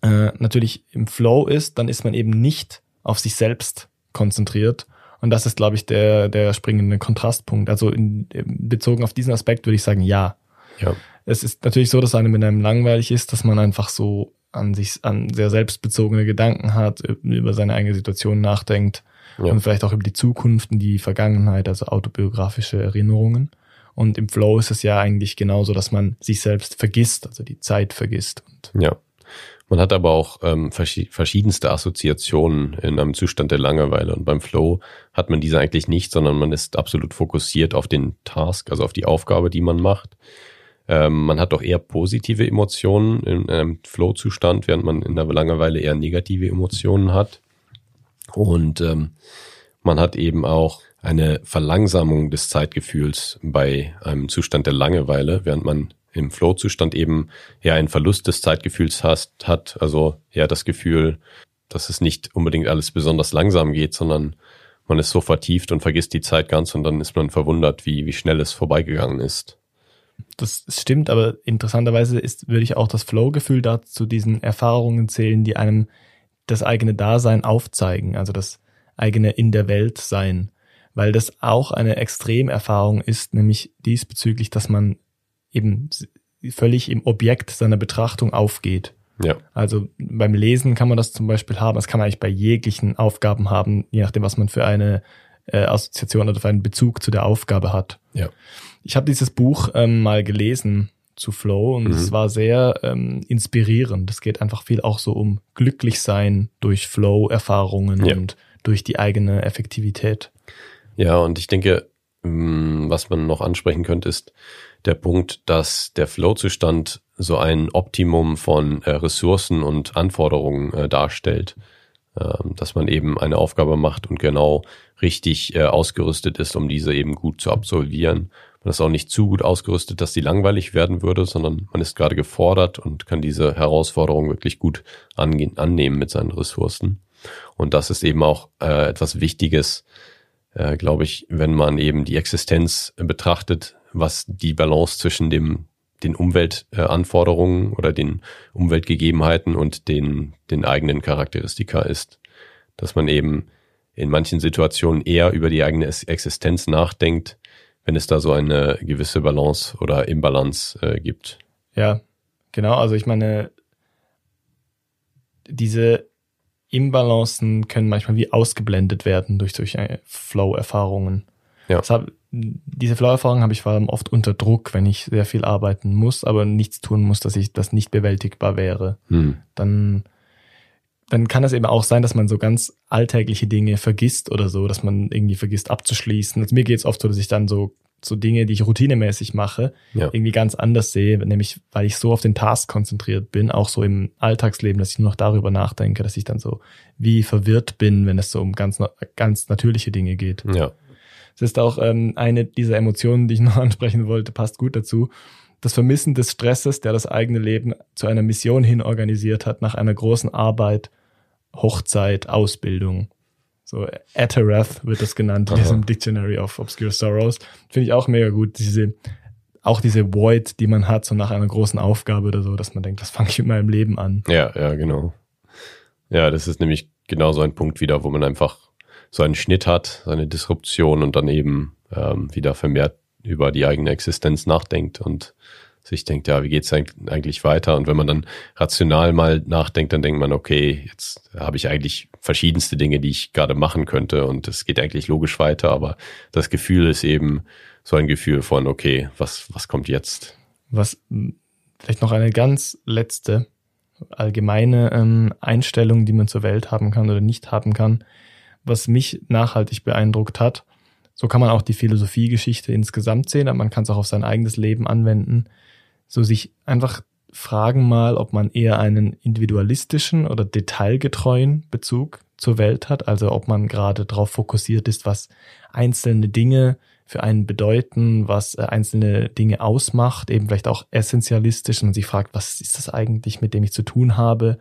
äh, natürlich im Flow ist, dann ist man eben nicht auf sich selbst konzentriert. Und das ist, glaube ich, der, der springende Kontrastpunkt. Also in, bezogen auf diesen Aspekt würde ich sagen, ja. Ja. Es ist natürlich so, dass einem mit einem langweilig ist, dass man einfach so an sich, an sehr selbstbezogene Gedanken hat, über seine eigene Situation nachdenkt Ja. und vielleicht auch über die Zukunft und die Vergangenheit, also autobiografische Erinnerungen. Und im Flow ist es ja eigentlich genauso, dass man sich selbst vergisst, also die Zeit vergisst. Und Ja. Man hat aber auch ähm, verschi- verschiedenste Assoziationen in einem Zustand der Langeweile. Und beim Flow hat man diese eigentlich nicht, sondern man ist absolut fokussiert auf den Task, also auf die Aufgabe, die man macht. Ähm, man hat auch eher positive Emotionen in einem Flow-Zustand, während man in der Langeweile eher negative Emotionen hat. Und ähm, man hat eben auch eine Verlangsamung des Zeitgefühls bei einem Zustand der Langeweile, während man im Flow-Zustand eben eher einen Verlust des Zeitgefühls hast, hat, also eher das Gefühl, dass es nicht unbedingt alles besonders langsam geht, sondern man ist so vertieft und vergisst die Zeit ganz und dann ist man verwundert, wie, wie schnell es vorbeigegangen ist. das stimmt, aber interessanterweise ist, würde ich auch das Flow-Gefühl da zu diesen Erfahrungen zählen, die einem das eigene Dasein aufzeigen, also das eigene in der Welt sein, weil das auch eine Extremerfahrung ist, nämlich diesbezüglich, dass man eben völlig im Objekt seiner Betrachtung aufgeht. Ja. Also beim Lesen kann man das zum Beispiel haben, das kann man eigentlich bei jeglichen Aufgaben haben, je nachdem, was man für eine äh, Assoziation oder für einen Bezug zu der Aufgabe hat. Ja. Ich habe dieses Buch ähm, mal gelesen zu Flow und Mhm. es war sehr ähm, inspirierend. Es geht einfach viel auch so um glücklich sein durch Flow-Erfahrungen Ja. und durch die eigene Effektivität. Ja, und ich denke, mh, was man noch ansprechen könnte, ist der Punkt, dass der Flow-Zustand so ein Optimum von äh, Ressourcen und Anforderungen äh, darstellt. Ähm, dass man eben eine Aufgabe macht und genau richtig äh, ausgerüstet ist, um diese eben gut zu absolvieren. Man ist auch nicht zu gut ausgerüstet, dass die langweilig werden würde, sondern man ist gerade gefordert und kann diese Herausforderung wirklich gut angehen, annehmen mit seinen Ressourcen. Und das ist eben auch äh, etwas Wichtiges, äh, glaube ich, wenn man eben die Existenz äh, betrachtet, was die Balance zwischen dem den Umweltanforderungen oder den Umweltgegebenheiten und den, den eigenen Charakteristika ist. Dass man eben in manchen Situationen eher über die eigene Existenz nachdenkt, wenn es da so eine gewisse Balance oder Imbalance äh, gibt. Ja, genau. Also ich meine, diese Imbalancen können manchmal wie ausgeblendet werden durch solche Flow-Erfahrungen. Ja. Das hab, diese Flow-Erfahrungen habe ich vor allem oft unter Druck, wenn ich sehr viel arbeiten muss, aber nichts tun muss, dass ich das nicht bewältigbar wäre. Hm. Dann, dann kann es eben auch sein, dass man so ganz alltägliche Dinge vergisst oder so, dass man irgendwie vergisst abzuschließen. Also mir geht es oft so, dass ich dann so, so Dinge, die ich routinemäßig mache, Ja. irgendwie ganz anders sehe, nämlich weil ich so auf den Task konzentriert bin, auch so im Alltagsleben, dass ich nur noch darüber nachdenke, dass ich dann so wie verwirrt bin, wenn es so um ganz, ganz natürliche Dinge geht. Ja. Es ist auch ähm, eine dieser Emotionen, die ich noch ansprechen wollte, passt gut dazu. Das Vermissen des Stresses, der das eigene Leben zu einer Mission hin organisiert hat, nach einer großen Arbeit, Hochzeit, Ausbildung. So Atarath wird das genannt in diesem Dictionary of Obscure Sorrows. Finde ich auch mega gut. Diese, auch diese Void, die man hat, so nach einer großen Aufgabe oder so, dass man denkt, das fange ich mit meinem Leben an. Ja, ja, genau. Ja, das ist nämlich genau so ein Punkt wieder, wo man einfach so einen Schnitt hat, so eine Disruption und dann eben ähm, wieder vermehrt über die eigene Existenz nachdenkt und sich denkt, ja, wie geht's eigentlich eigentlich weiter? Und wenn man dann rational mal nachdenkt, dann denkt man, okay, jetzt habe ich eigentlich verschiedenste Dinge, die ich gerade machen könnte und es geht eigentlich logisch weiter, aber das Gefühl ist eben so ein Gefühl von, okay, was, was kommt jetzt? Was mh, vielleicht noch eine ganz letzte allgemeine ähm, Einstellung, die man zur Welt haben kann oder nicht haben kann, was mich nachhaltig beeindruckt hat. So kann man auch die Philosophiegeschichte insgesamt sehen, aber man kann es auch auf sein eigenes Leben anwenden. So sich einfach fragen mal, ob man eher einen individualistischen oder detailgetreuen Bezug zur Welt hat, also ob man gerade darauf fokussiert ist, was einzelne Dinge für einen bedeuten, was äh, einzelne Dinge ausmacht, eben vielleicht auch essentialistisch und sich fragt, was ist das eigentlich, mit dem ich zu tun habe?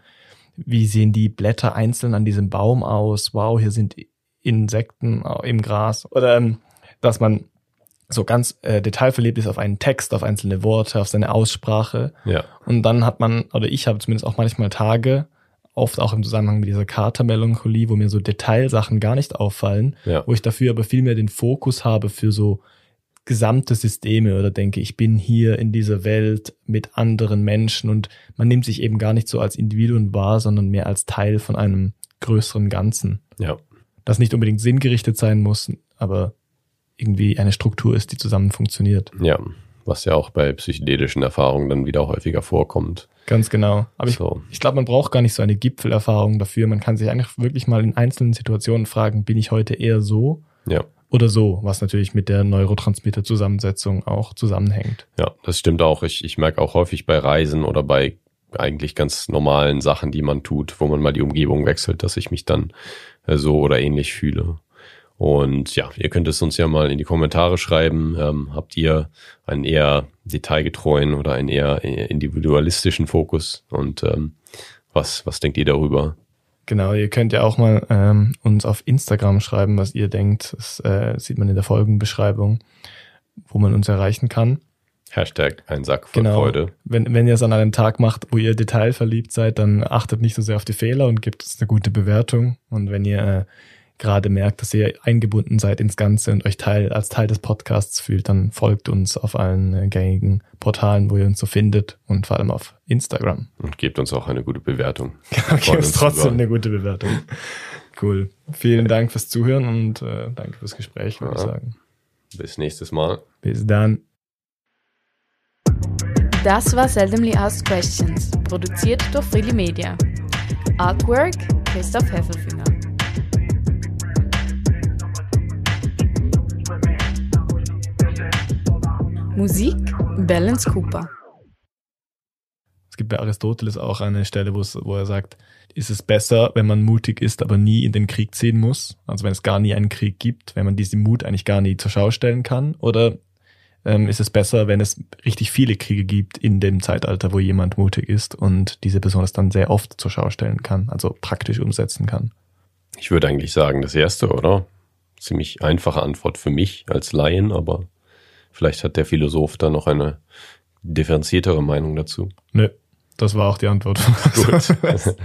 Wie sehen die Blätter einzeln an diesem Baum aus? Wow, hier sind Insekten im Gras. Oder ähm, dass man so ganz äh, detailverliebt ist auf einen Text, auf einzelne Worte, auf seine Aussprache. Ja, Und dann hat man, oder ich habe zumindest auch manchmal Tage, oft auch im Zusammenhang mit dieser Katermelancholie, wo mir so Detailsachen gar nicht auffallen, ja, wo ich dafür aber viel mehr den Fokus habe für so gesamte Systeme oder denke, ich bin hier in dieser Welt mit anderen Menschen und man nimmt sich eben gar nicht so als Individuum wahr, sondern mehr als Teil von einem größeren Ganzen. ja. Das nicht unbedingt sinngerichtet sein muss, aber irgendwie eine Struktur ist, die zusammen funktioniert. Ja, was ja auch bei psychedelischen Erfahrungen dann wieder häufiger vorkommt. Ganz genau. Aber ich, so, ich glaube, man braucht gar nicht so eine Gipfelerfahrung dafür. Man kann sich einfach wirklich mal in einzelnen Situationen fragen, bin ich heute eher so ja, oder so, was natürlich mit der Neurotransmitter-Zusammensetzung auch zusammenhängt. ja, das stimmt auch. Ich, ich merke auch häufig bei Reisen oder bei eigentlich ganz normalen Sachen, die man tut, wo man mal die Umgebung wechselt, dass ich mich dann äh, so oder ähnlich fühle. Und ja, ihr könnt es uns ja mal in die Kommentare schreiben. Ähm, habt ihr einen eher detailgetreuen oder einen eher individualistischen Fokus? Und ähm, was, was denkt ihr darüber? Genau, ihr könnt ja auch mal ähm, uns auf Instagram schreiben, was ihr denkt. Das äh, sieht man in der Folgenbeschreibung, wo man uns erreichen kann. Hashtag ein Sack voll Genau. Freude. Wenn, wenn ihr es an einem Tag macht, wo ihr detailverliebt seid, dann achtet nicht so sehr auf die Fehler und gebt uns eine gute Bewertung. Und wenn ihr äh, gerade merkt, dass ihr eingebunden seid ins Ganze und euch Teil, als Teil des Podcasts fühlt, dann folgt uns auf allen äh, gängigen Portalen, wo ihr uns so findet und vor allem auf Instagram. Und gebt uns auch eine gute Bewertung. Gebt uns trotzdem über- eine gute Bewertung. Cool. Vielen Dank fürs Zuhören und äh, danke fürs Gespräch, würde ich Ja. sagen. Bis nächstes Mal. Bis dann. Das war Seldomly Asked Questions, produziert durch Freely Media. Artwork Christoph Heffelfinger. Musik Balance Cooper. Es gibt bei Aristoteles auch eine Stelle, wo, es, wo er sagt, ist es besser, wenn man mutig ist, aber nie in den Krieg ziehen muss? Also wenn es gar nie einen Krieg gibt, wenn man diesen Mut eigentlich gar nie zur Schau stellen kann? Oder ähm, ist es besser, wenn es richtig viele Kriege gibt in dem Zeitalter, wo jemand mutig ist und diese Person es dann sehr oft zur Schau stellen kann, also praktisch umsetzen kann? Ich würde eigentlich sagen, das erste, oder? Ziemlich einfache Antwort für mich als Laien, aber vielleicht hat der Philosoph da noch eine differenziertere Meinung dazu. Nö, das war auch die Antwort. Gut.